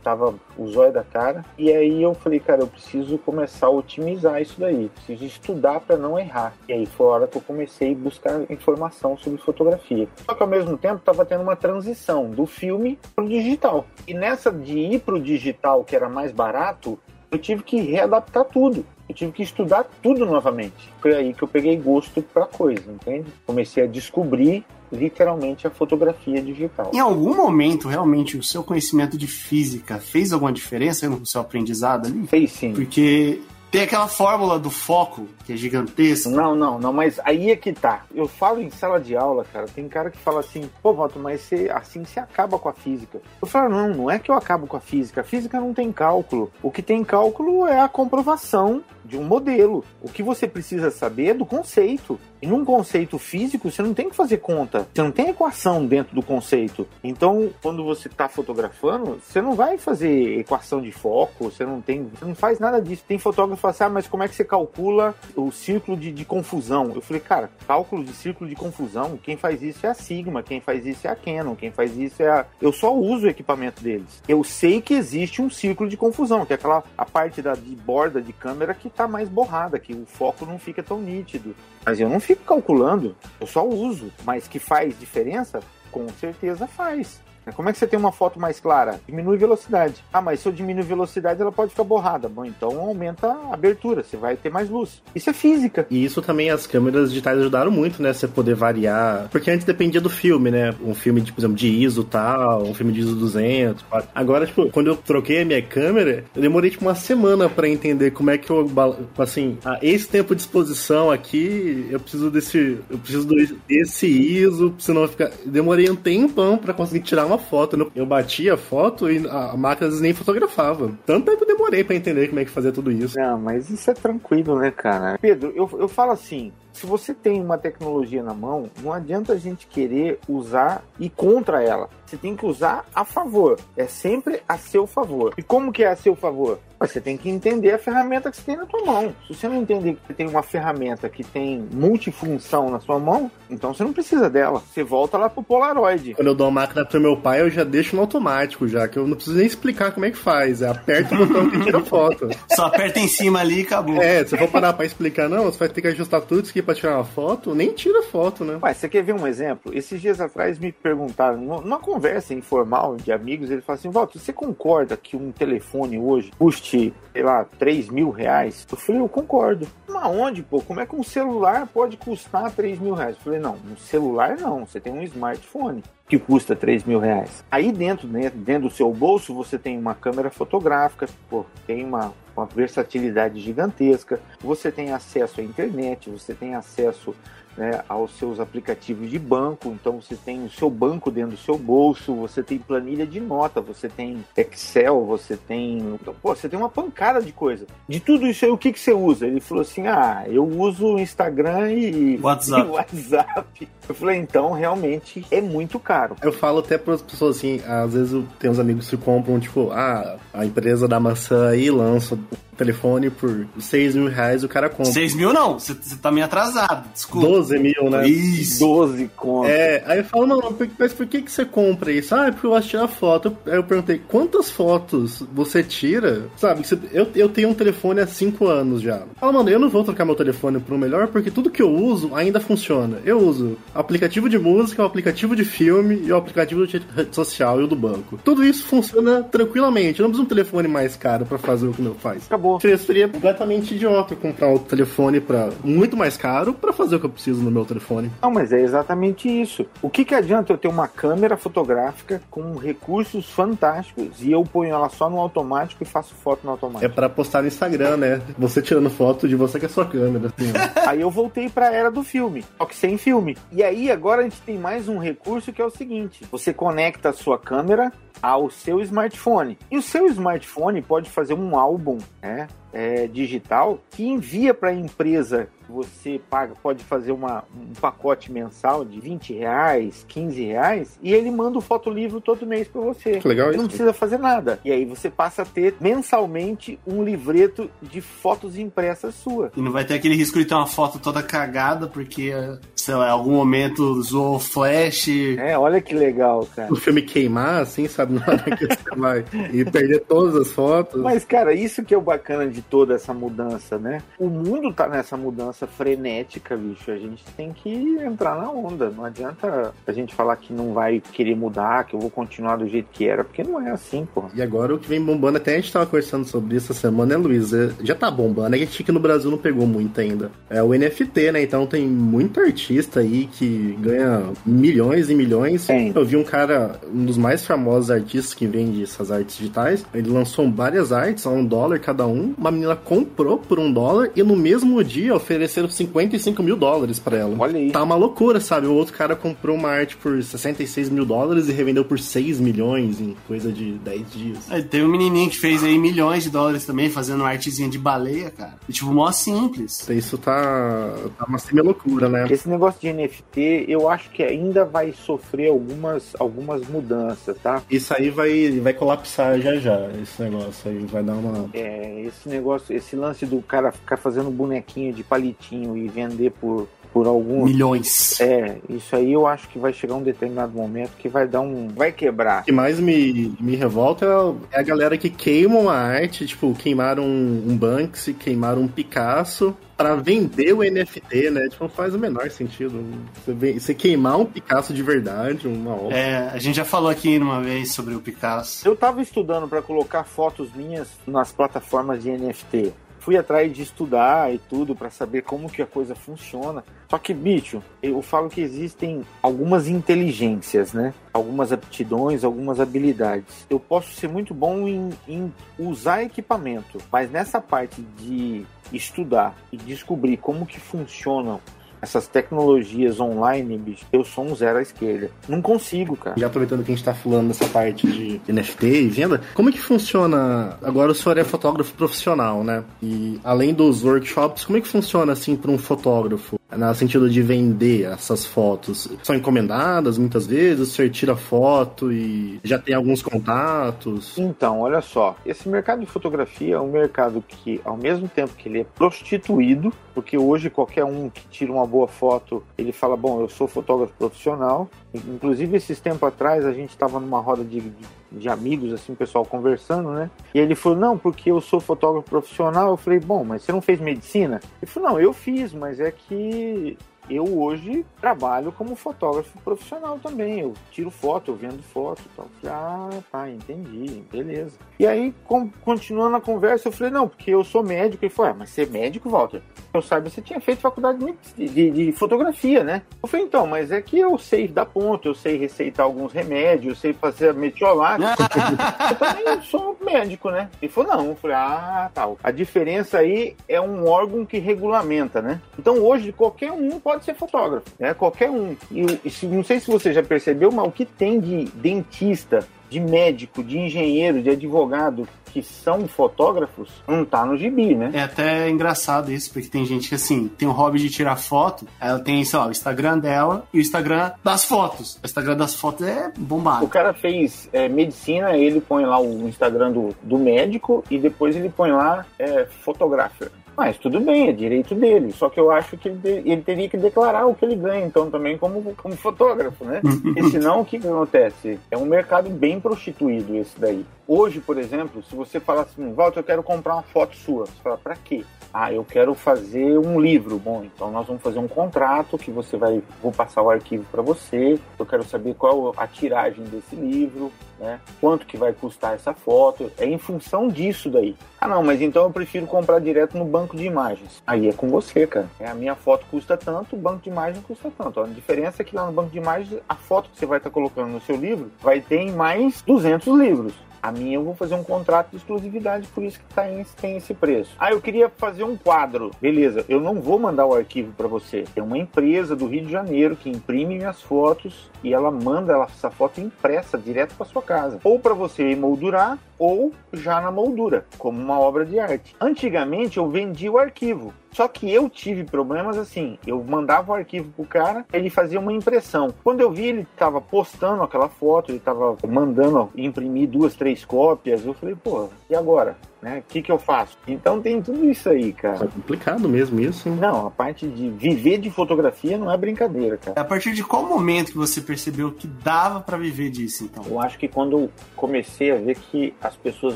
o zóio da cara. E aí eu falei, cara, eu preciso começar a otimizar isso daí, preciso estudar para não errar. E aí foi a hora que eu comecei a buscar informação sobre fotografia. Só que ao mesmo tempo estava tendo uma transição do filme pro digital. E nessa de ir pro digital, que era mais barato, eu tive que readaptar tudo. Eu tive que estudar tudo novamente. Foi aí que eu peguei gosto pra coisa, entende? Comecei a descobrir literalmente a fotografia digital. Em algum momento, realmente, o seu conhecimento de física fez alguma diferença no seu aprendizado ali? Fez sim. Porque tem aquela fórmula do foco, que é gigantesca. Não, não, não, mas aí é que tá. Eu falo em sala de aula, cara, tem cara que fala assim, pô, Walter, mas você, assim você acaba com a física. Eu falo, não, não é que eu acabo com a física. A física não tem cálculo. O que tem cálculo é a comprovação de um modelo. O que você precisa saber é do conceito. E num conceito físico, você não tem que fazer conta. Você não tem equação dentro do conceito. Então, quando você está fotografando, você não vai fazer equação de foco, você não tem. Você não faz nada disso. Tem fotógrafo que assim, ah, mas como é que você calcula o círculo de, de confusão? Eu falei, cara, cálculo de círculo de confusão, quem faz isso é a Sigma, quem faz isso é a Canon, quem faz isso é a. Eu só uso o equipamento deles. Eu sei que existe um círculo de confusão, que é aquela a parte da, de borda de câmera que está mais borrada, que o foco não fica tão nítido. Mas eu não fico calculando, eu só uso. Mas que faz diferença? Com certeza faz. Como é que você tem uma foto mais clara? Diminui velocidade. Ah, mas se eu diminuir velocidade, ela pode ficar borrada. Bom, então aumenta a abertura, você vai ter mais luz. Isso é física. E isso também as câmeras digitais ajudaram muito, né? Você poder variar. Porque antes dependia do filme, né? Um filme, de, por exemplo, de ISO tal, um filme de ISO 200. Agora, tipo, quando eu troquei a minha câmera, eu demorei, tipo, uma semana para entender como é que eu, assim, esse tempo de exposição aqui, eu preciso desse, eu preciso desse ISO, senão ficar... Demorei um tempão para conseguir tirar uma foto. Eu batia a foto e a máquina nem fotografava. Tanto tempo eu demorei para entender como é que fazia tudo isso. Não, mas isso é tranquilo, né, cara? Pedro, eu, eu falo assim, se você tem uma tecnologia na mão, não adianta a gente querer usar e contra ela. Você tem que usar a favor. É sempre a seu favor. E como que é a seu favor? Você tem que entender a ferramenta que você tem na tua mão. Se você não entender que você tem uma ferramenta que tem multifunção na sua mão, então você não precisa dela. Você volta lá pro Polaroid. Quando eu dou a máquina pro meu pai, eu já deixo no automático, já que eu não preciso nem explicar como é que faz. É aperta o botão que tira foto. Só aperta em cima ali e acabou. É, se eu for parar pra explicar, não, você vai ter que ajustar tudo isso aqui pra tirar uma foto, nem tira foto, né? Mas você quer ver um exemplo? Esses dias atrás me perguntaram, numa conversa informal de amigos, ele falou assim: Walter, você concorda que um telefone hoje custe, sei lá, 3 mil reais? Eu falei, eu concordo. Mas onde, pô? Como é que um celular pode custar 3 mil reais? Eu falei, não, um celular não, você tem um smartphone que custa 3 mil reais. Aí dentro, dentro, dentro do seu bolso, você tem uma câmera fotográfica, pô, tem uma, uma versatilidade gigantesca, você tem acesso à internet, você tem acesso né, aos seus aplicativos de banco. Então você tem o seu banco dentro do seu bolso, você tem planilha de nota, você tem Excel, você tem. Pô, você tem uma pancada de coisa. De tudo isso aí, o que, que você usa? Ele falou assim: ah, eu uso Instagram e WhatsApp. E WhatsApp. Eu falei, então realmente é muito caro. Eu falo até para as pessoas assim, às vezes eu tenho uns amigos que compram, tipo, ah, a empresa da maçã aí lança telefone por 6 mil reais, o cara compra. 6 mil não, você tá meio atrasado, desculpa. 12 mil, né? Isso. 12 conto. É, aí eu falo, não, mas por que, que você compra isso? Ah, é porque eu gosto de tirar foto. Aí eu perguntei, quantas fotos você tira? Sabe, eu, eu tenho um telefone há 5 anos já. Fala, mano, eu não vou trocar meu telefone pro melhor porque tudo que eu uso ainda funciona. Eu uso aplicativo de música, o aplicativo de filme e o aplicativo de rede social e o do banco. Tudo isso funciona tranquilamente. Eu não preciso um telefone mais caro para fazer o que o meu faz. Acabou acabou. Seria completamente idiota comprar outro telefone para muito mais caro para fazer o que eu preciso no meu telefone. Não, mas é exatamente isso. O que, que adianta eu ter uma câmera fotográfica com recursos fantásticos e eu ponho ela só no automático e faço foto no automático? É para postar no Instagram, né? Você tirando foto de você com a sua câmera. Assim, aí eu voltei para a era do filme, só que sem filme. E aí agora a gente tem mais um recurso que é o seguinte: você conecta a sua câmera ao seu smartphone. E o seu smartphone pode fazer um álbum né, é, digital que envia para a empresa você paga, pode fazer uma, um pacote mensal de 20 reais, 15 reais, e ele manda o fotolivro todo mês para você. Que legal isso. Não precisa fazer nada. E aí você passa a ter mensalmente um livreto de fotos impressas sua. E não vai ter aquele risco de ter uma foto toda cagada, porque, sei lá, em algum momento zoou o flash. É, olha que legal, cara. O filme queimar, assim, sabe? Na hora que você vai e perder todas as fotos. Mas, cara, isso que é o bacana de toda essa mudança, né? O mundo tá nessa mudança frenética, bicho. A gente tem que entrar na onda. Não adianta a gente falar que não vai querer mudar, que eu vou continuar do jeito que era, porque não é assim, pô. E agora o que vem bombando, até a gente tava conversando sobre isso essa semana, né, Luiz? É, já tá bombando, é que a gente aqui no Brasil não pegou muito ainda. É o NFT, né? Então tem muito artista aí que ganha milhões e milhões. Eu vi um cara, um dos mais famosos artistas que vende essas artes digitais, ele lançou várias artes a um dólar cada um, uma menina comprou por um dólar e no mesmo dia ofereceram 55 mil dólares para ela. Olha aí. Tá uma loucura, sabe? O outro cara comprou uma arte por 66 mil dólares e revendeu por 6 milhões em coisa de 10 dias. Tem um menininho que fez aí milhões de dólares também, fazendo artezinha de baleia, cara. E, tipo, mó simples. Isso tá, tá uma semi-loucura, né? Esse negócio de NFT, eu acho que ainda vai sofrer algumas, algumas mudanças, tá? Isso aí vai, vai colapsar já já, esse negócio aí vai dar uma... É, esse negócio, esse lance do cara ficar fazendo bonequinho de palitinho e vender por, por algum. Milhões. É, isso aí eu acho que vai chegar um determinado momento que vai dar um. Vai quebrar. O que mais me, me revolta é a galera que queima uma arte, tipo, queimaram um, um Banksy, queimaram um Picasso para vender o NFT, né? Tipo, não faz o menor sentido. Você, você queimar um Picasso de verdade, uma obra. É, a gente já falou aqui uma vez sobre o Picasso. Eu tava estudando para colocar fotos minhas nas plataformas de NFT fui atrás de estudar e tudo para saber como que a coisa funciona. Só que, bicho, eu falo que existem algumas inteligências, né? Algumas aptidões, algumas habilidades. Eu posso ser muito bom em, em usar equipamento, mas nessa parte de estudar e descobrir como que funcionam essas tecnologias online, bicho, eu sou um zero à esquerda. Não consigo, cara. E aproveitando que a gente tá falando dessa parte de NFT e venda, como é que funciona? Agora o senhor é fotógrafo profissional, né? E além dos workshops, como é que funciona assim para um fotógrafo? No sentido de vender essas fotos. São encomendadas muitas vezes, o senhor tira foto e já tem alguns contatos. Então, olha só, esse mercado de fotografia é um mercado que, ao mesmo tempo que ele é prostituído, porque hoje qualquer um que tira uma boa foto, ele fala, bom, eu sou fotógrafo profissional. Inclusive, esses tempos atrás, a gente estava numa roda de, de, de, amigos, assim, pessoal conversando, né? E ele falou, não, porque eu sou fotógrafo profissional. Eu falei, bom, mas você não fez medicina? Ele falou, não, eu fiz, mas é que eu hoje trabalho como fotógrafo profissional também. Eu tiro foto, eu vendo foto e tal. Falei, ah, tá, entendi, beleza. E aí, com, continuando a conversa, eu falei, não, porque eu sou médico. Ele falou, ah, mas você é médico, Walter? Eu saiba, você tinha feito faculdade de, de, de, fotografia, né? Eu falei, então, mas é que eu sei dar ponto, eu sei receitar alguns remédios, eu sei fazer a metiolate. eu também sou médico, né? Ele falou, não. Eu falei, ah, tal. Tá. A diferença aí é um órgão que regulamenta, né? Então, hoje, qualquer um pode ser fotógrafo, né? Qualquer um. E não sei se você já percebeu, mas o que tem de dentista de médico, de engenheiro, de advogado que são fotógrafos, não tá no gibi, né? É até engraçado isso, porque tem gente que assim, tem o hobby de tirar foto, ela tem, sei lá, o Instagram dela e o Instagram das fotos. O Instagram das fotos é bombado. O cara fez é, medicina, ele põe lá o Instagram do, do médico e depois ele põe lá é, fotógrafo. Mas tudo bem, é direito dele. Só que eu acho que ele, ele teria que declarar o que ele ganha, então, também como, como fotógrafo, né? Porque senão o que, que acontece? É um mercado bem prostituído esse daí. Hoje, por exemplo, se você falar assim, Walter, eu quero comprar uma foto sua, você fala, pra quê? Ah, eu quero fazer um livro. Bom, então nós vamos fazer um contrato que você vai, vou passar o arquivo para você. Eu quero saber qual a tiragem desse livro, né? Quanto que vai custar essa foto? É em função disso daí. Ah, não, mas então eu prefiro comprar direto no banco de imagens. Aí é com você, cara. É, a minha foto custa tanto, o banco de imagens custa tanto. A diferença é que lá no banco de imagens, a foto que você vai estar colocando no seu livro vai ter em mais 200 livros. A minha eu vou fazer um contrato de exclusividade, por isso que tá em, tem esse preço. Ah, eu queria fazer um quadro. Beleza, eu não vou mandar o arquivo para você. Tem uma empresa do Rio de Janeiro que imprime minhas fotos e ela manda essa foto impressa direto para sua casa. Ou para você emoldurar, ou já na moldura, como uma obra de arte. Antigamente eu vendia o arquivo. Só que eu tive problemas assim. Eu mandava o arquivo pro cara, ele fazia uma impressão. Quando eu vi ele tava postando aquela foto, ele tava mandando imprimir duas, três cópias, eu falei, pô, e agora? né? O que, que eu faço? Então tem tudo isso aí, cara. É complicado mesmo isso. Não, a parte de viver de fotografia não é brincadeira, cara. A partir de qual momento que você percebeu que dava para viver disso, então? Eu acho que quando comecei a ver que as pessoas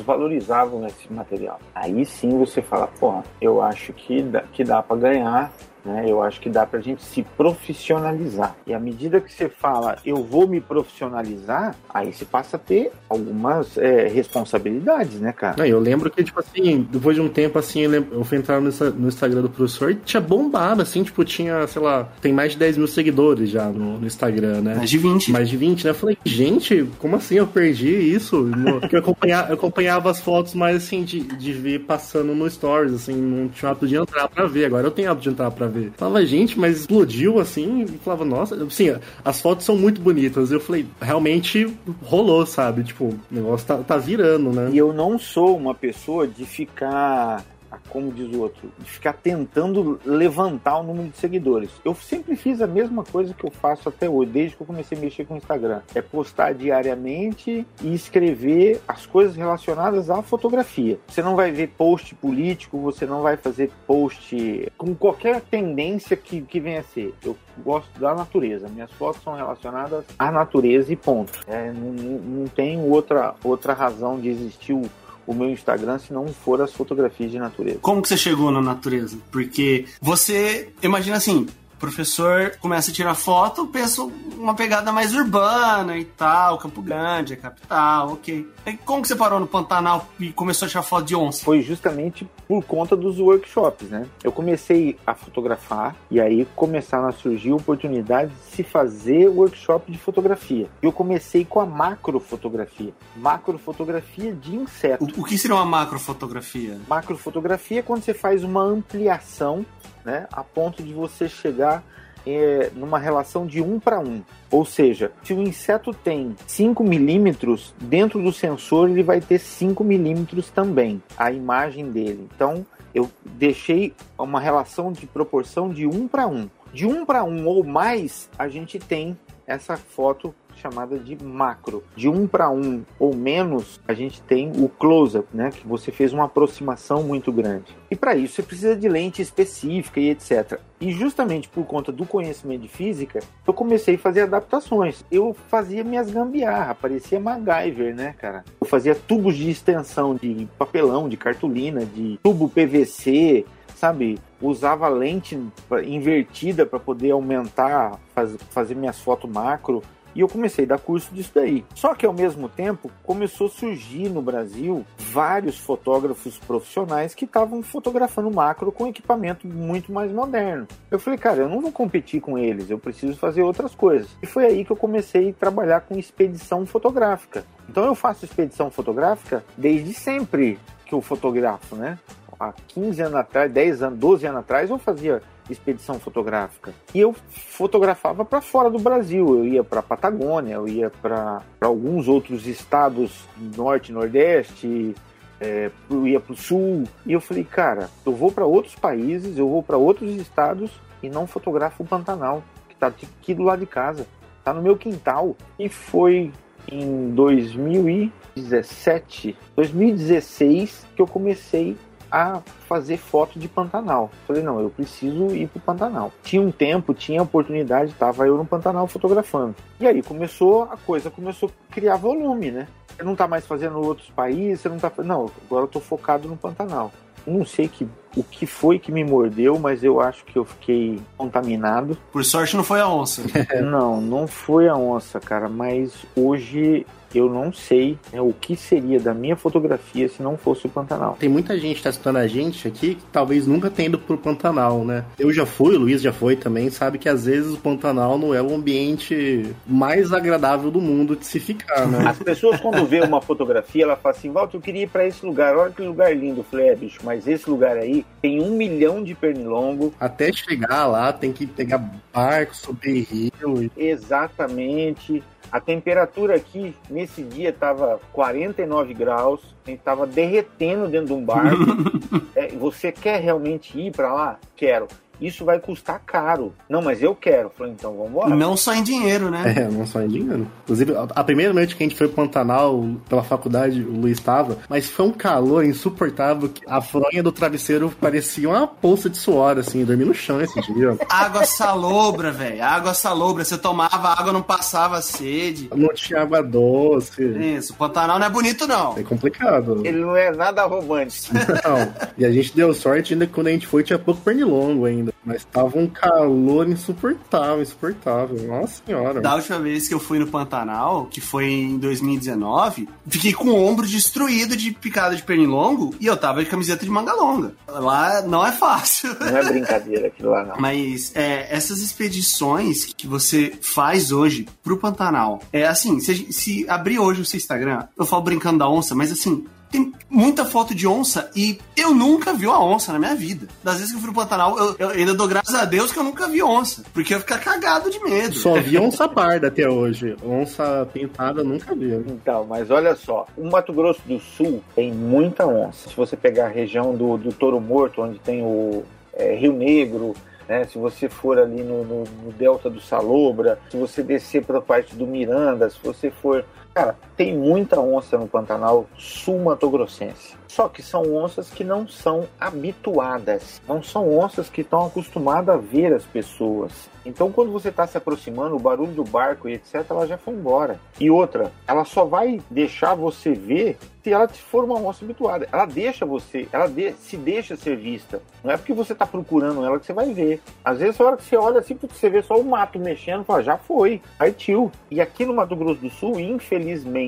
valorizavam esse material. Aí sim você fala, porra, eu acho que dá, que dá para ganhar Né? Eu acho que dá pra gente se profissionalizar. E à medida que você fala, eu vou me profissionalizar, aí você passa a ter algumas é, responsabilidades, né, cara? Não, eu lembro que, tipo assim, depois de um tempo, assim, eu, lembro, eu fui entrar no, no, Instagram do professor e tinha bombado, assim, tipo, tinha, sei lá, tem mais de 10 mil seguidores já no, no Instagram, né? Mais de 20. Mais de 20, né? Eu falei, gente, como assim eu perdi isso? Porque eu acompanhava, eu acompanhava as fotos mais, assim, de, de ver passando no Stories, assim, não tinha hábito de entrar pra ver. Agora eu tenho hábito de entrar pra ver. Eu falava, gente, mas explodiu, assim, e falava, nossa, assim, as fotos são muito bonitas. Eu falei, realmente rolou, sabe? Tipo, o negócio tá, tá virando, né? E eu não sou uma pessoa de ficar como diz o outro, de ficar tentando levantar o número de seguidores. Eu sempre fiz a mesma coisa que eu faço até hoje, desde que eu comecei a mexer com o Instagram. É postar diariamente e escrever as coisas relacionadas à fotografia. Você não vai ver post político, você não vai fazer post com qualquer tendência que, que venha a ser. Eu gosto da natureza. Minhas fotos são relacionadas à natureza e ponto. É, não, não tem outra, outra razão de existir o o meu Instagram se não for as fotografias de natureza. Como que você chegou na natureza? Porque você, imagina assim, professor começa a tirar foto, penso uma pegada mais urbana e tal, Campo Grande, é capital, ok. E como que você parou no Pantanal e começou a tirar foto de onça? Foi justamente por conta dos workshops, né? Eu comecei a fotografar e aí começaram a surgir oportunidades de se fazer workshop de fotografia. Eu comecei com a macrofotografia. Macrofotografia de insetos. O, o que seria uma macrofotografia? Macrofotografia é quando você faz uma ampliação né, a ponto de você chegar é, numa relação de um para um. Ou seja, se o inseto tem 5 milímetros, dentro do sensor ele vai ter 5 milímetros também, a imagem dele. Então eu deixei uma relação de proporção de um para um. De um para um ou mais, a gente tem essa foto chamada de macro. De um para um ou menos, a gente tem o close-up, né? Que você fez uma aproximação muito grande. E para isso você precisa de lente específica e etc. E justamente por conta do conhecimento de física, eu comecei a fazer adaptações. Eu fazia minhas gambiarra, parecia MacGyver, né, cara? Eu fazia tubos de extensão de papelão, de cartolina, de tubo PVC, sabe? Usava lente invertida para poder aumentar, faz, fazer minhas fotos macro. E eu comecei a dar curso disso daí. Só que ao mesmo tempo começou a surgir no Brasil vários fotógrafos profissionais que estavam fotografando macro com equipamento muito mais moderno. Eu falei, cara, eu não vou competir com eles, eu preciso fazer outras coisas. E foi aí que eu comecei a trabalhar com expedição fotográfica. Então eu faço expedição fotográfica desde sempre que eu fotografo, né? Há 15 anos atrás, 10 anos, 12 anos atrás eu fazia expedição fotográfica. E eu fotografava para fora do Brasil. Eu ia para Patagônia, eu ia para alguns outros estados norte, nordeste, é, eu ia para o sul. E eu falei, cara, eu vou para outros países, eu vou para outros estados e não fotografo o Pantanal, que está aqui do lado de casa, está no meu quintal. E foi em 2017, 2016 que eu comecei a fazer foto de Pantanal. Falei, não, eu preciso ir pro Pantanal. Tinha um tempo, tinha oportunidade, tava eu no Pantanal fotografando. E aí começou, a coisa começou a criar volume, né? Você não tá mais fazendo outros países, você não tá. Não, agora eu tô focado no Pantanal. Não sei que, o que foi que me mordeu, mas eu acho que eu fiquei contaminado. Por sorte não foi a onça. não, não foi a onça, cara, mas hoje eu não sei né, o que seria da minha fotografia se não fosse o Pantanal. Tem muita gente que tá escutando a gente aqui que talvez nunca tenha ido pro Pantanal, né? Eu já fui, o Luiz já foi também, sabe que às vezes o Pantanal não é o ambiente mais agradável do mundo de se ficar, né? As pessoas quando vê uma fotografia, ela fala assim, Walter, eu queria ir pra esse lugar, olha que lugar lindo. Eu falei, é, bicho, mas esse lugar aí tem um milhão de pernilongo. Até chegar lá tem que pegar barco, subir rio. Exatamente. A temperatura aqui nesse dia estava 49 graus, a gente estava derretendo dentro de um barco. é, você quer realmente ir para lá? Quero isso vai custar caro. Não, mas eu quero. Falei, então vamos embora. Não só em dinheiro, né? É, não só em dinheiro. Inclusive, a primeira noite que a gente foi pro Pantanal, pela faculdade, o Luiz estava, mas foi um calor insuportável que a fronha do travesseiro parecia uma poça de suor, assim, dormi no chão esse dia. água salobra, velho. Água salobra. Você tomava água, não passava sede. Não tinha água doce. Isso, o Pantanal não é bonito, não. É complicado. Ele não é nada romântico. Não. E a gente deu sorte ainda que quando a gente foi tinha pouco pernilongo ainda. Ainda. Mas tava um calor insuportável, insuportável. Nossa senhora. Da última vez que eu fui no Pantanal, que foi em 2019, fiquei com o ombro destruído de picada de pernilongo e eu tava de camiseta de manga longa. Lá não é fácil. Não é brincadeira aquilo lá, não. Mas é, essas expedições que você faz hoje pro Pantanal, é assim, se, se abrir hoje o seu Instagram, eu falo brincando da onça, mas assim, tem muita foto de onça e eu nunca vi uma onça na minha vida. Das vezes que eu fui no Pantanal, eu, eu ainda dou graças a Deus que eu nunca vi onça, porque eu ia ficar cagado de medo. Só vi onça parda até hoje. Onça pintada nunca vi. Então, mas olha só, o Mato Grosso do Sul tem muita onça. Se você pegar a região do, do Touro Morto, onde tem o é, Rio Negro, né? Se você for ali no, no, no, delta do Salobra, se você descer para a parte do Miranda, se você for Cara, tem muita onça no Pantanal sul-mato-grossense. Só que são onças que não são habituadas. Não são onças que estão acostumadas a ver as pessoas. Então, quando você está se aproximando, o barulho do barco e etc., ela já foi embora. E outra, ela só vai deixar você ver se ela for uma onça habituada. Ela deixa você, ela de, se deixa ser vista. Não é porque você está procurando ela que você vai ver. Às vezes, a hora que você olha assim, você vê só o mato mexendo, fala, já foi, partiu. E aqui no Mato Grosso do Sul, infelizmente,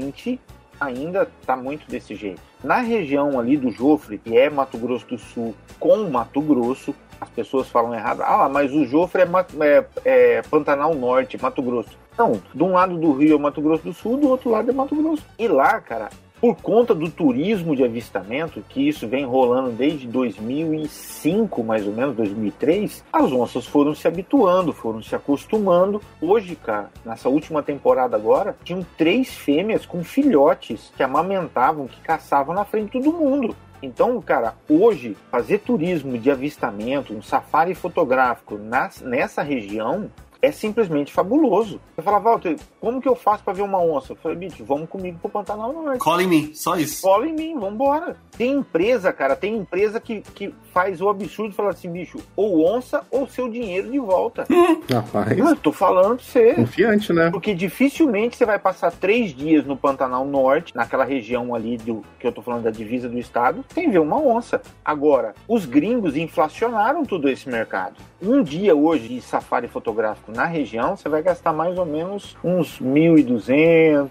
ainda está muito desse jeito. Na região ali do Jofre, que é Mato Grosso do Sul com Mato Grosso, as pessoas falam errado. Ah, mas o Jofre é, é, é Pantanal Norte, Mato Grosso. Não, de um lado do Rio é Mato Grosso do Sul, do outro lado é Mato Grosso. E lá, cara, por conta do turismo de avistamento, que isso vem rolando desde 2005, mais ou menos, 2003, as onças foram se habituando, foram se acostumando. Hoje, cara, nessa última temporada agora, tinham três fêmeas com filhotes que amamentavam, que caçavam na frente de todo mundo. Então, cara, hoje fazer turismo de avistamento, um safari fotográfico nas, nessa região é simplesmente fabuloso. Eu falava, Walter, como que eu faço para ver uma onça? Eu falei, bicho, vamos comigo pro Pantanal Norte. Cola em mim, só isso. Cola em mim, vambora. Tem empresa, cara, tem empresa que, que faz o absurdo de falar assim, bicho, ou onça ou seu dinheiro de volta. Rapaz. Eu tô falando pra você. Confiante, né? Porque dificilmente você vai passar três dias no Pantanal Norte, naquela região ali do que eu tô falando da divisa do estado, sem ver uma onça. Agora, os gringos inflacionaram todo esse mercado. Um dia hoje de safari fotográfico na região, você vai gastar mais ou menos uns 1.200,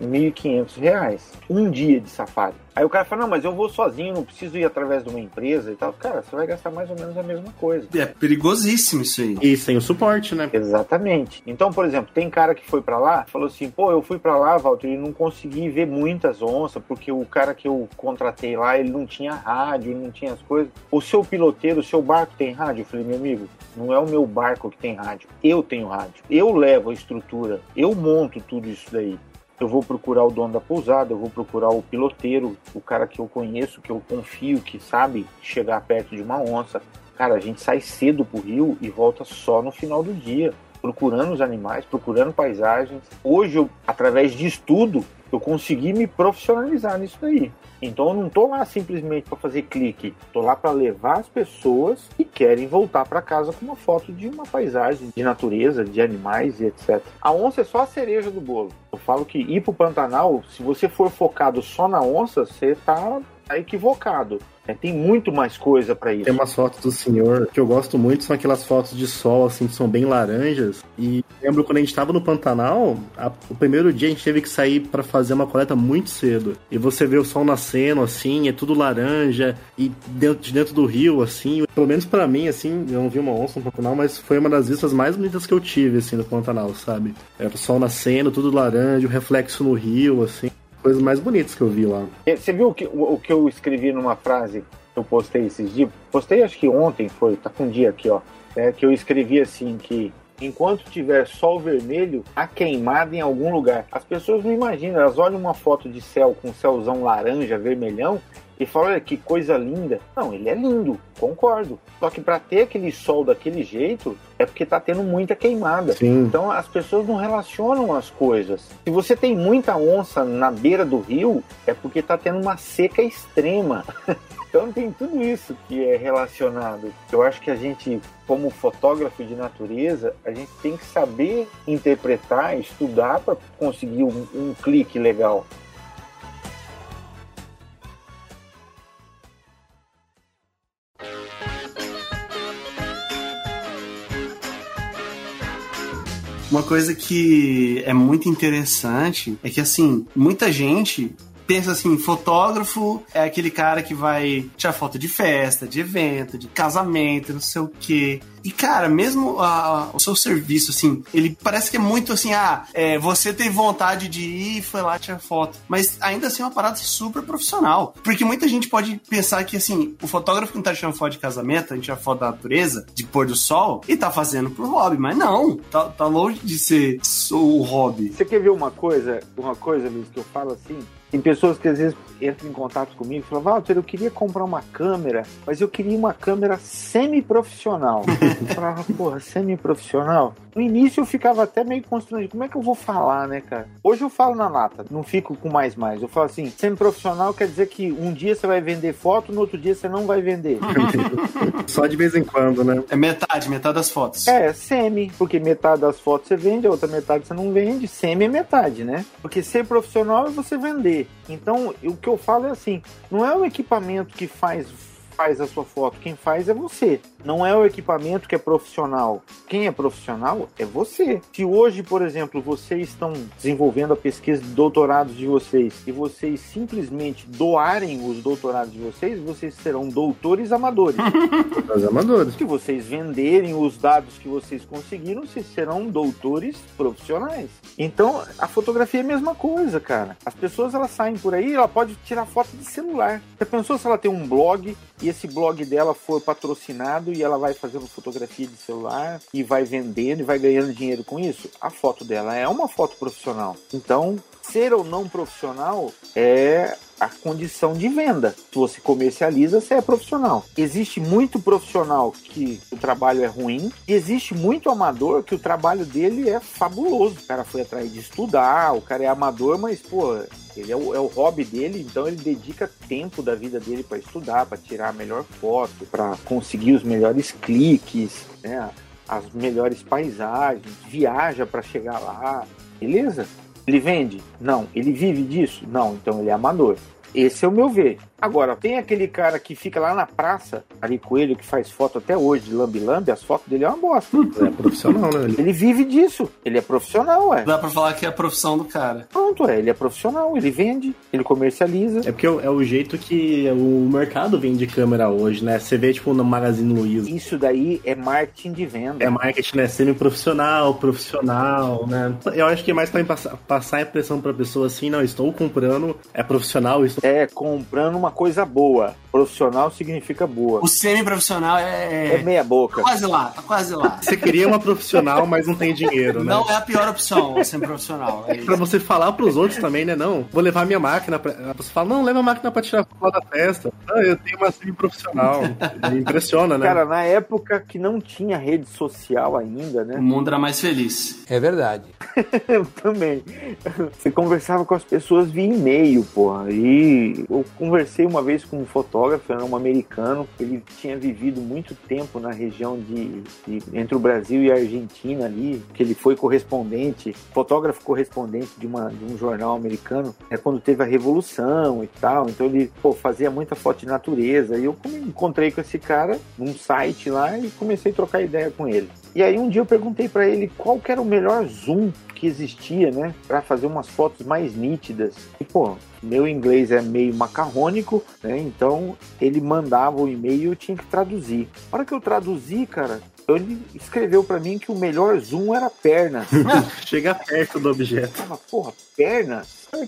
1.500 reais. Um dia de safari. Aí o cara fala, não, mas eu vou sozinho, não preciso ir através de uma empresa e tal. Cara, você vai gastar mais ou menos a mesma coisa. É perigosíssimo isso aí. E sem o suporte, né? Exatamente. Então, por exemplo, tem cara que foi para lá, falou assim, pô, eu fui para lá, Walter, e não consegui ver muitas onças, porque o cara que eu contratei lá, ele não tinha rádio, ele não tinha as coisas. O seu piloteiro, o seu barco tem rádio? Eu falei, meu amigo, não é o meu barco que tem rádio. Eu tenho rádio. Eu levo a estrutura. Eu monto tudo isso daí eu vou procurar o dono da pousada, eu vou procurar o piloteiro, o cara que eu conheço, que eu confio, que sabe chegar perto de uma onça. Cara, a gente sai cedo pro rio e volta só no final do dia, procurando os animais, procurando paisagens. Hoje, eu, através de estudo, eu consegui me profissionalizar nisso daí. Então eu não tô lá simplesmente para fazer clique, tô lá para levar as pessoas que querem voltar para casa com uma foto de uma paisagem, de natureza, de animais e etc. A onça é só a cereja do bolo. Eu falo que ir pro Pantanal, se você for focado só na onça, você tá equivocado. É, tem muito mais coisa para isso. Tem umas fotos do senhor que eu gosto muito, são aquelas fotos de sol, assim, que são bem laranjas. E lembro quando a gente tava no Pantanal, a, o primeiro dia a gente teve que sair para fazer uma coleta muito cedo. E você vê o sol nascendo, assim, é tudo laranja, e dentro, de dentro do rio, assim, pelo menos para mim, assim, eu não vi uma onça no Pantanal, mas foi uma das vistas mais bonitas que eu tive, assim, no Pantanal, sabe? Era o sol nascendo, tudo laranja, o reflexo no rio, assim coisas mais bonitas que eu vi lá. Você viu o que, o, que eu escrevi numa frase que eu postei esses dias? Postei acho que ontem foi, tá com um dia aqui, ó. É, que eu escrevi assim que enquanto tiver sol vermelho, há queimada em algum lugar. As pessoas não imaginam, elas olham uma foto de céu com céuzão laranja, vermelhão, e falam, olha que coisa linda. Não, ele é lindo, concordo. Só que para ter aquele sol daquele jeito, é porque tá tendo muita queimada. Sim. Então as pessoas não relacionam as coisas. Se você tem muita onça na beira do rio, é porque tá tendo uma seca extrema. Então tem tudo isso que é relacionado. Eu acho que a gente, como fotógrafo de natureza, a gente tem que saber interpretar, estudar para conseguir um, um clique legal. Uma coisa que é muito interessante é que, assim, muita gente pensa assim, fotógrafo é aquele cara que vai tirar foto de festa, de evento, de casamento, não sei o quê. E, cara, mesmo a, o seu serviço, assim, ele parece que é muito assim, ah, é, você teve vontade de ir e foi lá tirar foto. Mas ainda assim é uma parada super profissional. Porque muita gente pode pensar que, assim, o fotógrafo que não tá tirando foto de casamento, a gente tira foto da natureza, de pôr do sol, e tá fazendo pro hobby. Mas não, tá, tá longe de ser o hobby. Você quer ver uma coisa, uma coisa, Luiz, que eu falo assim? Tem pessoas que às vezes entram em contato comigo e falam, Walter, eu queria comprar uma câmera, mas eu queria uma câmera semi-profissional. eu falava, porra, semi-profissional? No início eu ficava até meio constrangido. Como é que eu vou falar, né, cara? Hoje eu falo na lata, não fico com mais mais. Eu falo assim, semi-profissional quer dizer que um dia você vai vender foto, no outro dia você não vai vender. Só de vez em quando, né? É metade, metade das fotos. É, semi, porque metade das fotos você vende, a outra metade você não vende. Semi é metade, né? Porque ser profissional é você vender. Então, o que eu falo é assim, não é o equipamento que faz faz a sua foto, quem faz é você. Não é o equipamento que é profissional. Quem é profissional é você. Se hoje, por exemplo, vocês estão desenvolvendo a pesquisa de doutorados de vocês e vocês simplesmente doarem os doutorados de vocês, vocês serão doutores amadores. Os amadores. Se vocês venderem os dados que vocês conseguiram, vocês serão doutores profissionais. Então, a fotografia é a mesma coisa, cara. As pessoas elas saem por aí, ela pode tirar foto de celular. Você pensou se ela tem um blog e esse blog dela for patrocinado e ela vai fazendo fotografia de celular e vai vendendo e vai ganhando dinheiro com isso? A foto dela é uma foto profissional. Então, ser ou não profissional é a condição de venda. Se você comercializa, você é profissional. Existe muito profissional que o trabalho é ruim, e existe muito amador que o trabalho dele é fabuloso. O cara foi atrás de estudar, o cara é amador, mas, pô, ele é o, é o hobby dele, então ele dedica tempo da vida dele para estudar, para tirar a melhor foto, para conseguir os melhores cliques, né? as melhores paisagens, viaja para chegar lá, beleza? Ele vende? Não. Ele vive disso? Não. Então ele é amador. Esse é o meu ver. Agora, tem aquele cara que fica lá na praça, ali Coelho, que faz foto até hoje de lambi-lambi, as fotos dele é uma bosta. É profissional, né? Ele vive disso. Ele é profissional, é. Dá pra falar que é a profissão do cara. Pronto, é. Ele é profissional, ele vende, ele comercializa. É porque é o jeito que o mercado vende câmera hoje, né? Você vê, tipo, no Magazine Luiza. Isso daí é marketing de venda. É marketing, né? Semi-profissional, profissional, né? Eu acho que é mais pra passar, passar a impressão pra pessoa assim, não, estou comprando, é profissional, estou... É, comprando uma coisa boa. Profissional significa boa. O semi-profissional é. É meia boca. Tá quase lá, tá quase lá. Você queria uma profissional, mas não tem dinheiro, né? Não é a pior opção, o semi-profissional. É pra você falar pros outros também, né? Não, vou levar minha máquina. Pra... Você fala, não, leva a máquina pra tirar foto da festa. Não, eu tenho uma semi-profissional. Impressiona, né? Cara, na época que não tinha rede social ainda, né? O mundo era mais feliz. É verdade. eu também. Você conversava com as pessoas via e-mail, porra. E eu conversei uma vez com um fotógrafo, era um americano, ele tinha vivido muito tempo na região de, de, entre o Brasil e a Argentina ali, que ele foi correspondente, fotógrafo correspondente de, uma, de um jornal americano, é quando teve a revolução e tal, então ele pô, fazia muita foto de natureza, e eu encontrei com esse cara num site lá e comecei a trocar ideia com ele. E aí um dia eu perguntei para ele qual que era o melhor zoom que existia, né, para fazer umas fotos mais nítidas. E pô, meu inglês é meio macarrônico, né? Então ele mandava o e-mail e eu tinha que traduzir. Na hora que eu traduzi, cara, ele escreveu para mim que o melhor zoom era perna. Chega perto do objeto. Eu tava, porra, perna?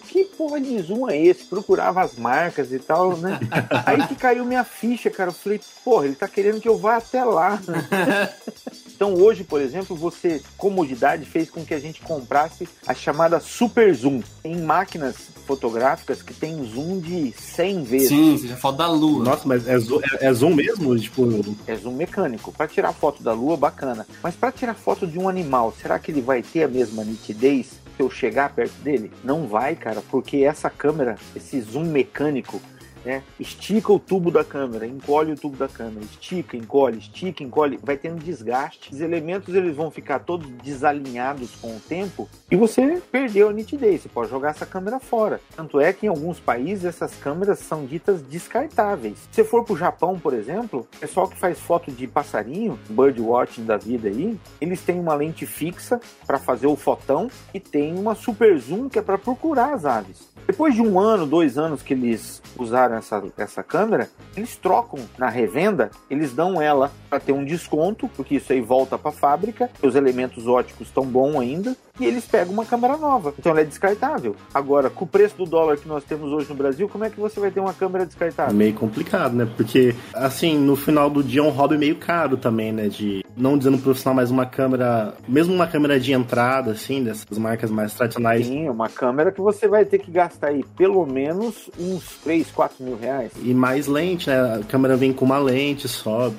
Que porra de zoom é esse? Procurava as marcas e tal, né? Aí que caiu minha ficha, cara. Eu falei, porra, ele tá querendo que eu vá até lá. Então hoje, por exemplo, você, comodidade, fez com que a gente comprasse a chamada Super Zoom em máquinas fotográficas que tem zoom de 100 vezes. Sim, você já foto da lua. Nossa, mas é zoom, é, é zoom mesmo? Tipo... É zoom mecânico. Para tirar foto da lua, bacana. Mas para tirar foto de um animal, será que ele vai ter a mesma nitidez se eu chegar perto dele? Não vai, cara, porque essa câmera, esse zoom mecânico, né? Estica o tubo da câmera, encolhe o tubo da câmera, estica, encolhe, estica, encolhe, vai tendo desgaste. Os elementos eles vão ficar todos desalinhados com o tempo e você perdeu a nitidez. Você pode jogar essa câmera fora. Tanto é que em alguns países essas câmeras são ditas descartáveis. Se for para o Japão, por exemplo, o pessoal que faz foto de passarinho, bird watching da vida aí, eles têm uma lente fixa para fazer o fotão e tem uma super zoom que é para procurar as aves. Depois de um ano, dois anos que eles usaram essa, essa câmera, eles trocam na revenda, eles dão ela para ter um desconto, porque isso aí volta para a fábrica, os elementos óticos estão bons ainda, e eles pegam uma câmera nova. Então ela é descartável. Agora, com o preço do dólar que nós temos hoje no Brasil, como é que você vai ter uma câmera descartável? Meio complicado, né? Porque, assim, no final do dia é um hobby meio caro também, né? De, não dizendo profissional, mas uma câmera, mesmo uma câmera de entrada, assim, dessas marcas mais tradicionais. Sim, uma câmera que você vai ter que gastar aí pelo menos uns 3, 4 mil reais. E mais lente, né? A câmera vem com uma lente só.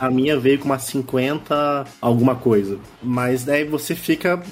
A minha, veio com uma 50 alguma coisa. Mas daí você fica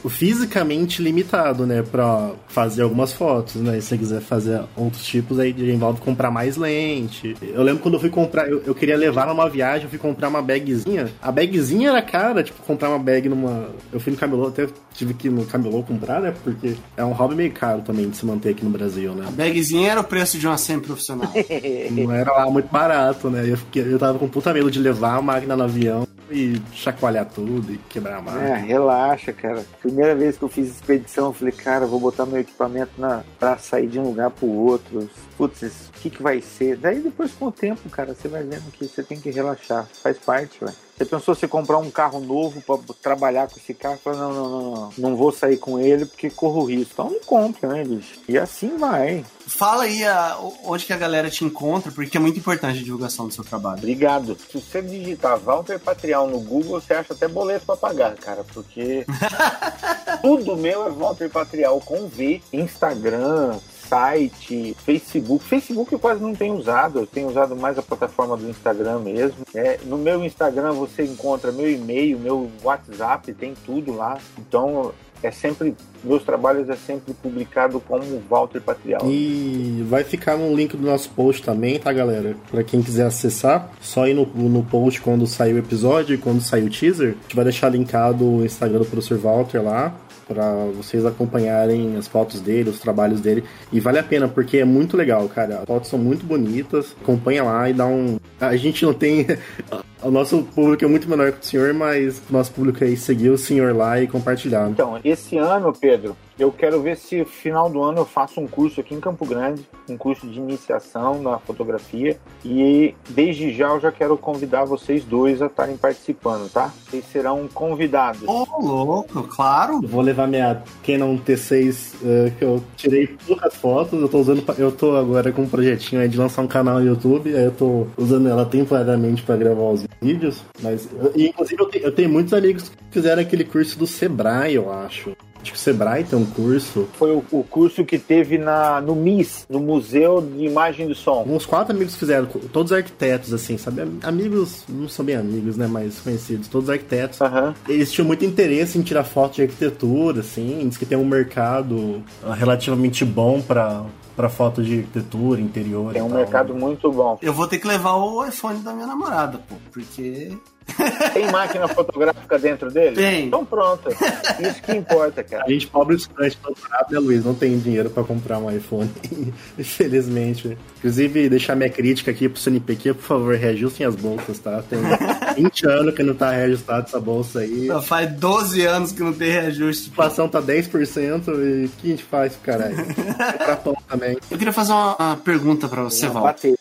fisicamente limitado, né? Pra fazer algumas fotos, né? E se você quiser fazer outros tipos, aí envolve comprar mais lente. Eu lembro quando eu fui comprar, eu, eu queria levar numa viagem, eu fui comprar uma bagzinha. A bagzinha era cara, tipo, comprar uma bag numa. Eu fui no camelô, até tive que ir no camelô comprar, né? Porque é um hobby meio caro também de se manter aqui no Brasil, né? A bagzinha era o preço de uma semi-profissional. Não era lá muito barato, né? Eu, fiquei, eu tava com puta medo de levar a máquina no avião e chacoalhar tudo e quebrar a máquina. É, relaxa, cara. Primeira vez que eu fiz expedição, eu falei, cara, vou botar meu equipamento na, pra sair de um lugar pro outro. Putz, o que, que vai ser? Daí depois, com o tempo, cara, você vai vendo que você tem que relaxar. Faz parte, velho. Você pensou você comprar um carro novo para trabalhar com esse carro? Fala, não, não, não, não, não vou sair com ele porque corro risco. Então não compre, né, bicho? E assim vai. Fala aí a, onde que a galera te encontra, porque é muito importante a divulgação do seu trabalho. Obrigado. Se você digitar Walter Patrial no Google, você acha até boleto para pagar, cara, porque tudo meu é Walter Patrial com V, Instagram, site, Facebook. Facebook eu quase não tenho usado, eu tenho usado mais a plataforma do Instagram mesmo. É, no meu Instagram você encontra meu e-mail, meu WhatsApp, tem tudo lá. Então é sempre meus trabalhos é sempre publicado como Walter Patrial. E vai ficar no link do nosso post também, tá, galera? Para quem quiser acessar, só ir no, no post quando sair o episódio quando sair o teaser. A gente vai deixar linkado o Instagram do professor Walter lá para vocês acompanharem as fotos dele, os trabalhos dele. E vale a pena, porque é muito legal, cara. As fotos são muito bonitas. Acompanha lá e dá um. A gente não tem. O nosso público é muito menor que o senhor, mas o nosso público aí seguiu o senhor lá e compartilhar. Então, esse ano, Pedro, eu quero ver se final do ano eu faço um curso aqui em Campo Grande, um curso de iniciação na fotografia. E desde já eu já quero convidar vocês dois a estarem participando, tá? Vocês serão convidados. Oh, louco, claro. Eu vou levar minha Canon T6, uh, que eu tirei poucas fotos. Eu tô usando, eu tô agora com um projetinho aí de lançar um canal no YouTube. Aí eu tô usando ela temporariamente para gravar os vídeos. Mas, e, inclusive, eu, eu tenho muitos amigos que fizeram aquele curso do Sebrae, eu acho. Acho que o Sebrae tem um curso. Foi o, o, curso que teve na, no MIS, no Museu de Imagem do Som. Uns quatro amigos fizeram, todos arquitetos, assim, sabe? Amigos, não são bem amigos, né? Mas conhecidos, todos arquitetos. Uhum. Eles tinham muito interesse em tirar foto de arquitetura, assim. Diz que tem um mercado relativamente bom para para foto de arquitetura, interior. Tem um mercado muito bom. Eu vou ter que levar o iPhone da minha namorada, pô, porque tem máquina fotográfica dentro dele? Tem. Então pronto. Isso que importa, cara. A gente pobre estudante doutorado, né, Luiz? Não tem dinheiro para comprar um iPhone. Infelizmente. Inclusive, deixar minha crítica aqui pro CNPq, por favor, reajustem as bolsas, tá? Tem 20 anos que não tá reajustado essa bolsa aí. Não, faz 12 anos que não tem reajuste. A inflação tá 10% e o que a gente faz, caralho? Comprar pão também. Eu queria fazer uma, uma pergunta para você, Val. Bater.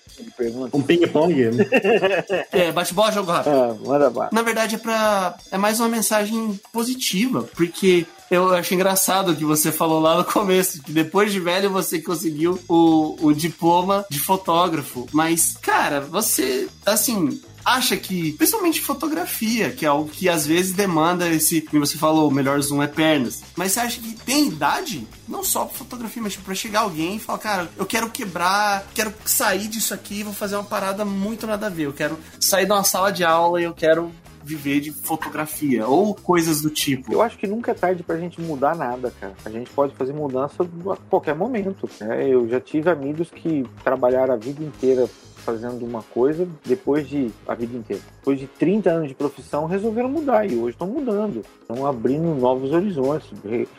Um ping-pong? é, bate-bola, jogo rápido. Ah, manda Na verdade, é pra. É mais uma mensagem positiva, porque eu acho engraçado que você falou lá no começo, que depois de velho você conseguiu o, o diploma de fotógrafo. Mas, cara, você, assim, acha que, principalmente fotografia, que é algo que às vezes demanda esse, como você falou, o melhor zoom é pernas. Mas você acha que tem idade? Não só pra fotografia, mas tipo, pra chegar alguém e falar, cara, eu quero quebrar, quero sair disso aqui vou fazer uma parada muito nada a ver. Eu quero sair de uma sala de aula e eu quero viver de fotografia ou coisas do tipo. Eu acho que nunca é tarde pra gente mudar nada, cara. A gente pode fazer mudança a qualquer momento. Né? Eu já tive amigos que trabalharam a vida inteira fazendo uma coisa depois de a vida inteira. Depois de 30 anos de profissão, resolveram mudar e hoje estão mudando. Estão abrindo novos horizontes,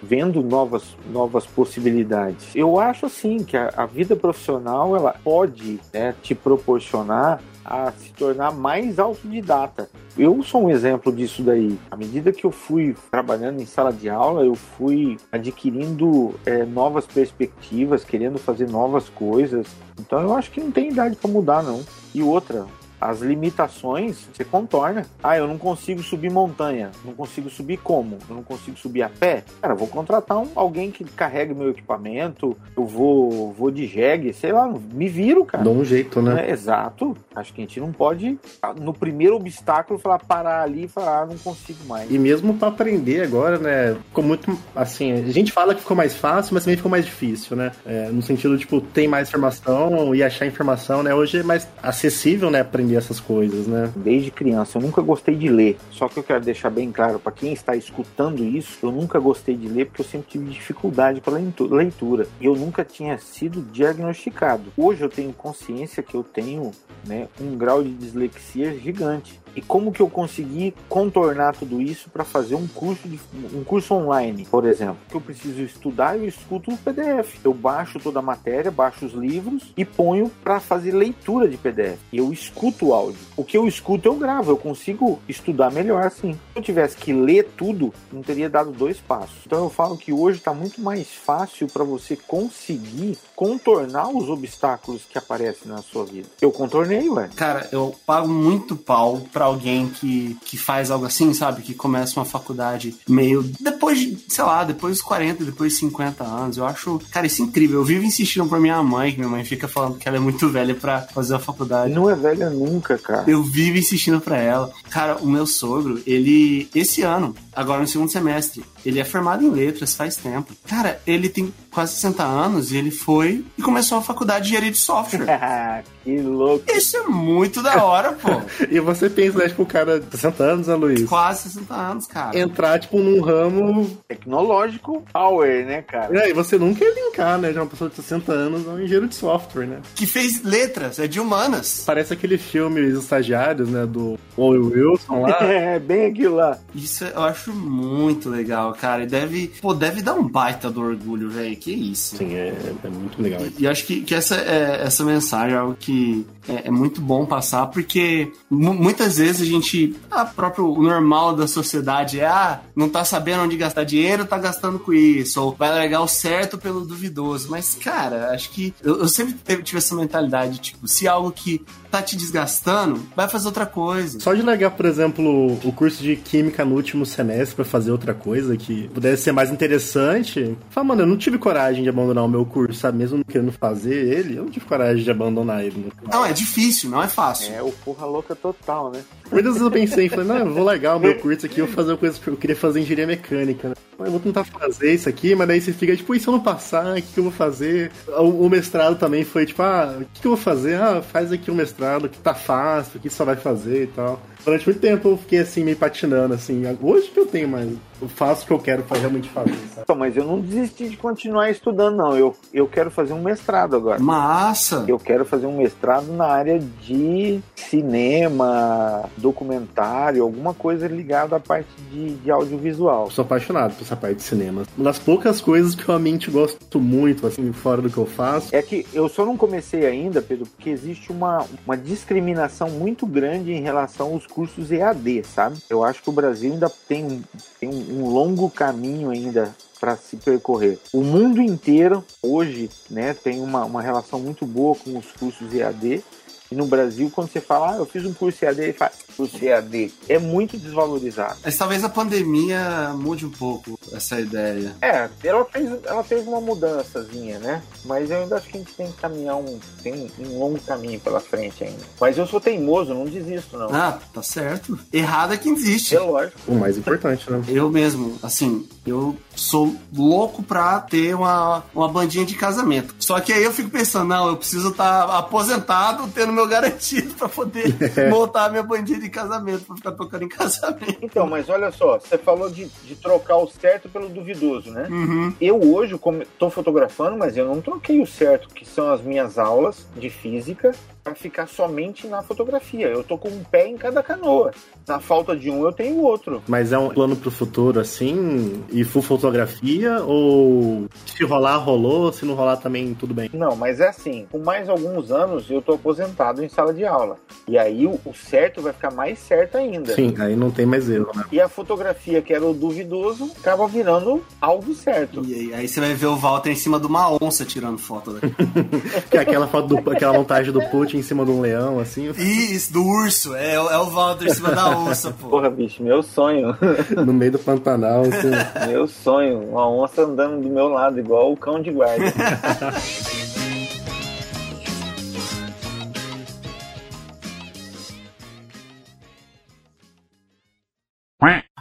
vendo novas, novas possibilidades. Eu acho assim que a, a vida profissional ela pode né, te proporcionar a se tornar mais autodidata. Eu sou um exemplo disso daí. À medida que eu fui trabalhando em sala de aula, eu fui adquirindo é, novas perspectivas, querendo fazer novas coisas. Então eu acho que não tem idade para mudar, não. E outra, as limitações você contorna. Ah, eu não consigo subir montanha. Não consigo subir como? Eu não consigo subir a pé? Cara, vou contratar um, alguém que carregue meu equipamento. Eu vou, vou de jegue, sei lá, me viro, cara. Dá um jeito, né? É, exato. Acho que a gente não pode, no primeiro obstáculo, falar parar ali e falar, ah, não consigo mais. E mesmo para aprender agora, né? Ficou muito assim. A gente fala que ficou mais fácil, mas também ficou mais difícil, né? É, no sentido, tipo, tem mais informação e achar informação, né? Hoje é mais acessível, né? Aprender essas coisas, né? Desde criança, eu nunca gostei de ler. Só que eu quero deixar bem claro para quem está escutando isso, eu nunca gostei de ler porque eu sempre tive dificuldade para leitura. E eu nunca tinha sido diagnosticado. Hoje eu tenho consciência que eu tenho né, um grau de dislexia gigante. E como que eu consegui contornar tudo isso para fazer um curso de, um curso online, por exemplo? Que eu preciso estudar, eu escuto o PDF. Eu baixo toda a matéria, baixo os livros e ponho para fazer leitura de PDF. E eu escuto o áudio. O que eu escuto eu gravo, eu consigo estudar melhor assim. Se eu tivesse que ler tudo, não teria dado dois passos. Então eu falo que hoje está muito mais fácil para você conseguir contornar os obstáculos que aparecem na sua vida. Eu contornei, ué. Cara, eu pago muito pau pra alguém que, que faz algo assim, sabe? Que começa uma faculdade meio. Depois de, sei lá, depois dos 40, depois dos 50 anos. Eu acho, cara, isso é incrível. Eu vivo insistindo pra minha mãe, que minha mãe fica falando que ela é muito velha pra fazer a faculdade. Não é velha nunca, cara. Eu vivo insistindo pra ela. Cara, o meu sogro, ele, esse ano, agora no segundo semestre, ele é formado em letras faz tempo. Cara, ele tem quase 60 anos e ele foi e começou a faculdade de engenharia de software. que louco. Isso é muito da hora, pô. e você pensa, né, tipo, o cara de 60 anos, né, Luiz? Quase 60 anos, cara. Entrar, tipo, num ramo... Tecnológico power, né, cara? É, e você nunca ia linkar, né, de uma pessoa de 60 anos a um engenheiro de software, né? Que fez letras, é de humanas. Parece aquele filme Os Estagiários, né, do Owen Wilson lá. é, bem aquilo lá. Isso eu acho muito legal, cara. E deve, pô, deve dar um baita do orgulho, velho. Que isso. Sim, é, é muito legal. E, e acho que, que essa, é, essa mensagem é algo que que é, é muito bom passar, porque muitas vezes a gente, a próprio o normal da sociedade é, ah, não tá sabendo onde gastar dinheiro, tá gastando com isso, ou vai largar o certo pelo duvidoso. Mas, cara, acho que eu, eu sempre tive essa mentalidade, tipo, se algo que tá te desgastando, vai fazer outra coisa. Só de largar, por exemplo, o curso de química no último semestre para fazer outra coisa que pudesse ser mais interessante, fala, mano, eu não tive coragem de abandonar o meu curso, sabe? Mesmo não querendo fazer ele, eu não tive coragem de abandonar ele. Não, é difícil, não é fácil. É, o porra louca total, né? Muitas vezes eu pensei, falei, não, eu vou largar o meu curso aqui, eu vou fazer uma coisa que eu queria fazer engenharia mecânica, né? Eu vou tentar fazer isso aqui, mas daí você fica, tipo, e se eu não passar, o que, que eu vou fazer? O, o mestrado também foi, tipo, ah, o que, que eu vou fazer? Ah, faz aqui o um mestrado que tá fácil, que só vai fazer e tal. Durante muito tempo eu fiquei assim, meio patinando, assim. Hoje que eu tenho mais. Eu faço o que eu quero pra realmente fazer, sabe? Mas eu não desisti de continuar estudando, não. Eu, eu quero fazer um mestrado agora. Massa! Eu quero fazer um mestrado na área de cinema, documentário, alguma coisa ligada à parte de, de audiovisual. sou apaixonado por essa parte de cinema. Uma das poucas coisas que eu realmente gosto muito, assim, fora do que eu faço. É que eu só não comecei ainda, Pedro, porque existe uma, uma discriminação muito grande em relação aos cursos EAD, sabe? Eu acho que o Brasil ainda tem um, tem um longo caminho ainda para se percorrer. O mundo inteiro hoje né, tem uma, uma relação muito boa com os cursos EAD e no Brasil, quando você fala, ah, eu fiz um curso EAD, ele fala, curso EAD é muito desvalorizado. Mas talvez a pandemia mude um pouco essa ideia. É, ela fez, ela fez uma mudançazinha, né? Mas eu ainda acho que a gente tem que caminhar um, tem um, um longo caminho pela frente ainda. Mas eu sou teimoso, não desisto, não. Ah, tá certo. Errado é quem desiste. É lógico. O mais importante, né? Eu mesmo, assim, eu sou louco pra ter uma, uma bandinha de casamento. Só que aí eu fico pensando, não, eu preciso estar tá aposentado, tendo meu garantido pra poder montar a minha bandinha de de casamento pra ficar tocando em casamento. Então, mas olha só, você falou de, de trocar o certo pelo duvidoso, né? Uhum. Eu hoje estou fotografando, mas eu não troquei o certo, que são as minhas aulas de física, para ficar somente na fotografia. Eu tô com um pé em cada canoa. Na falta de um, eu tenho o outro. Mas é um plano pro futuro, assim? E full fotografia? Ou se rolar, rolou? Se não rolar também, tudo bem? Não, mas é assim. Com mais alguns anos, eu tô aposentado em sala de aula. E aí o, o certo vai ficar mais certo ainda. Sim, aí não tem mais erro, né? E a fotografia, que era o duvidoso, acaba virando algo certo. E aí, aí você vai ver o Walter em cima de uma onça tirando foto daqui. Que é aquela foto do, aquela montagem do Putin em cima de um leão, assim, Isso, do urso. É, é o Walter em cima da onça, pô. Porra, bicho, meu sonho. no meio do Pantanal, assim. meu sonho. Uma onça andando do meu lado, igual o cão de guarda.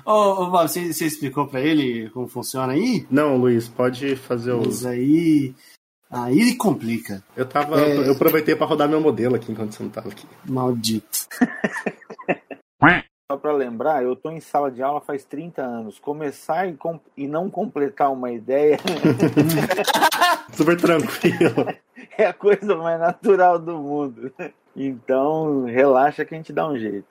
Ô, ô Bob, você, você explicou pra ele como funciona aí? Não, Luiz, pode fazer o. Mas aí. Aí complica. Eu tava. É. Eu aproveitei pra rodar meu modelo aqui enquanto você não tava aqui. Maldito. Só pra lembrar, eu tô em sala de aula faz 30 anos. Começar e, com- e não completar uma ideia Super tranquilo. é a coisa mais natural do mundo. Então, relaxa que a gente dá um jeito.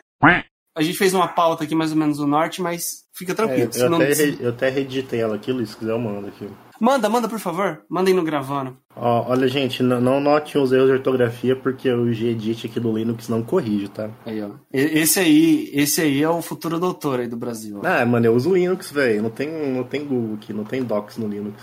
A gente fez uma pauta aqui mais ou menos no norte, mas fica É, tranquilo. eu, você não- até, re- eu até reeditei ela aqui, Luiz, se quiser eu mando aqui. Manda, manda, por favor. Mandem no gravando. Olha, gente, não, não os erros de ortografia, porque o Gedit aqui do Linux não corrige, tá? Aí, ó. Esse aí, esse aí é o futuro doutor aí do Brasil. ó. Ah, mano, eu uso Linux, velho. Não tem, não tem Google aqui, não tem Docs no Linux.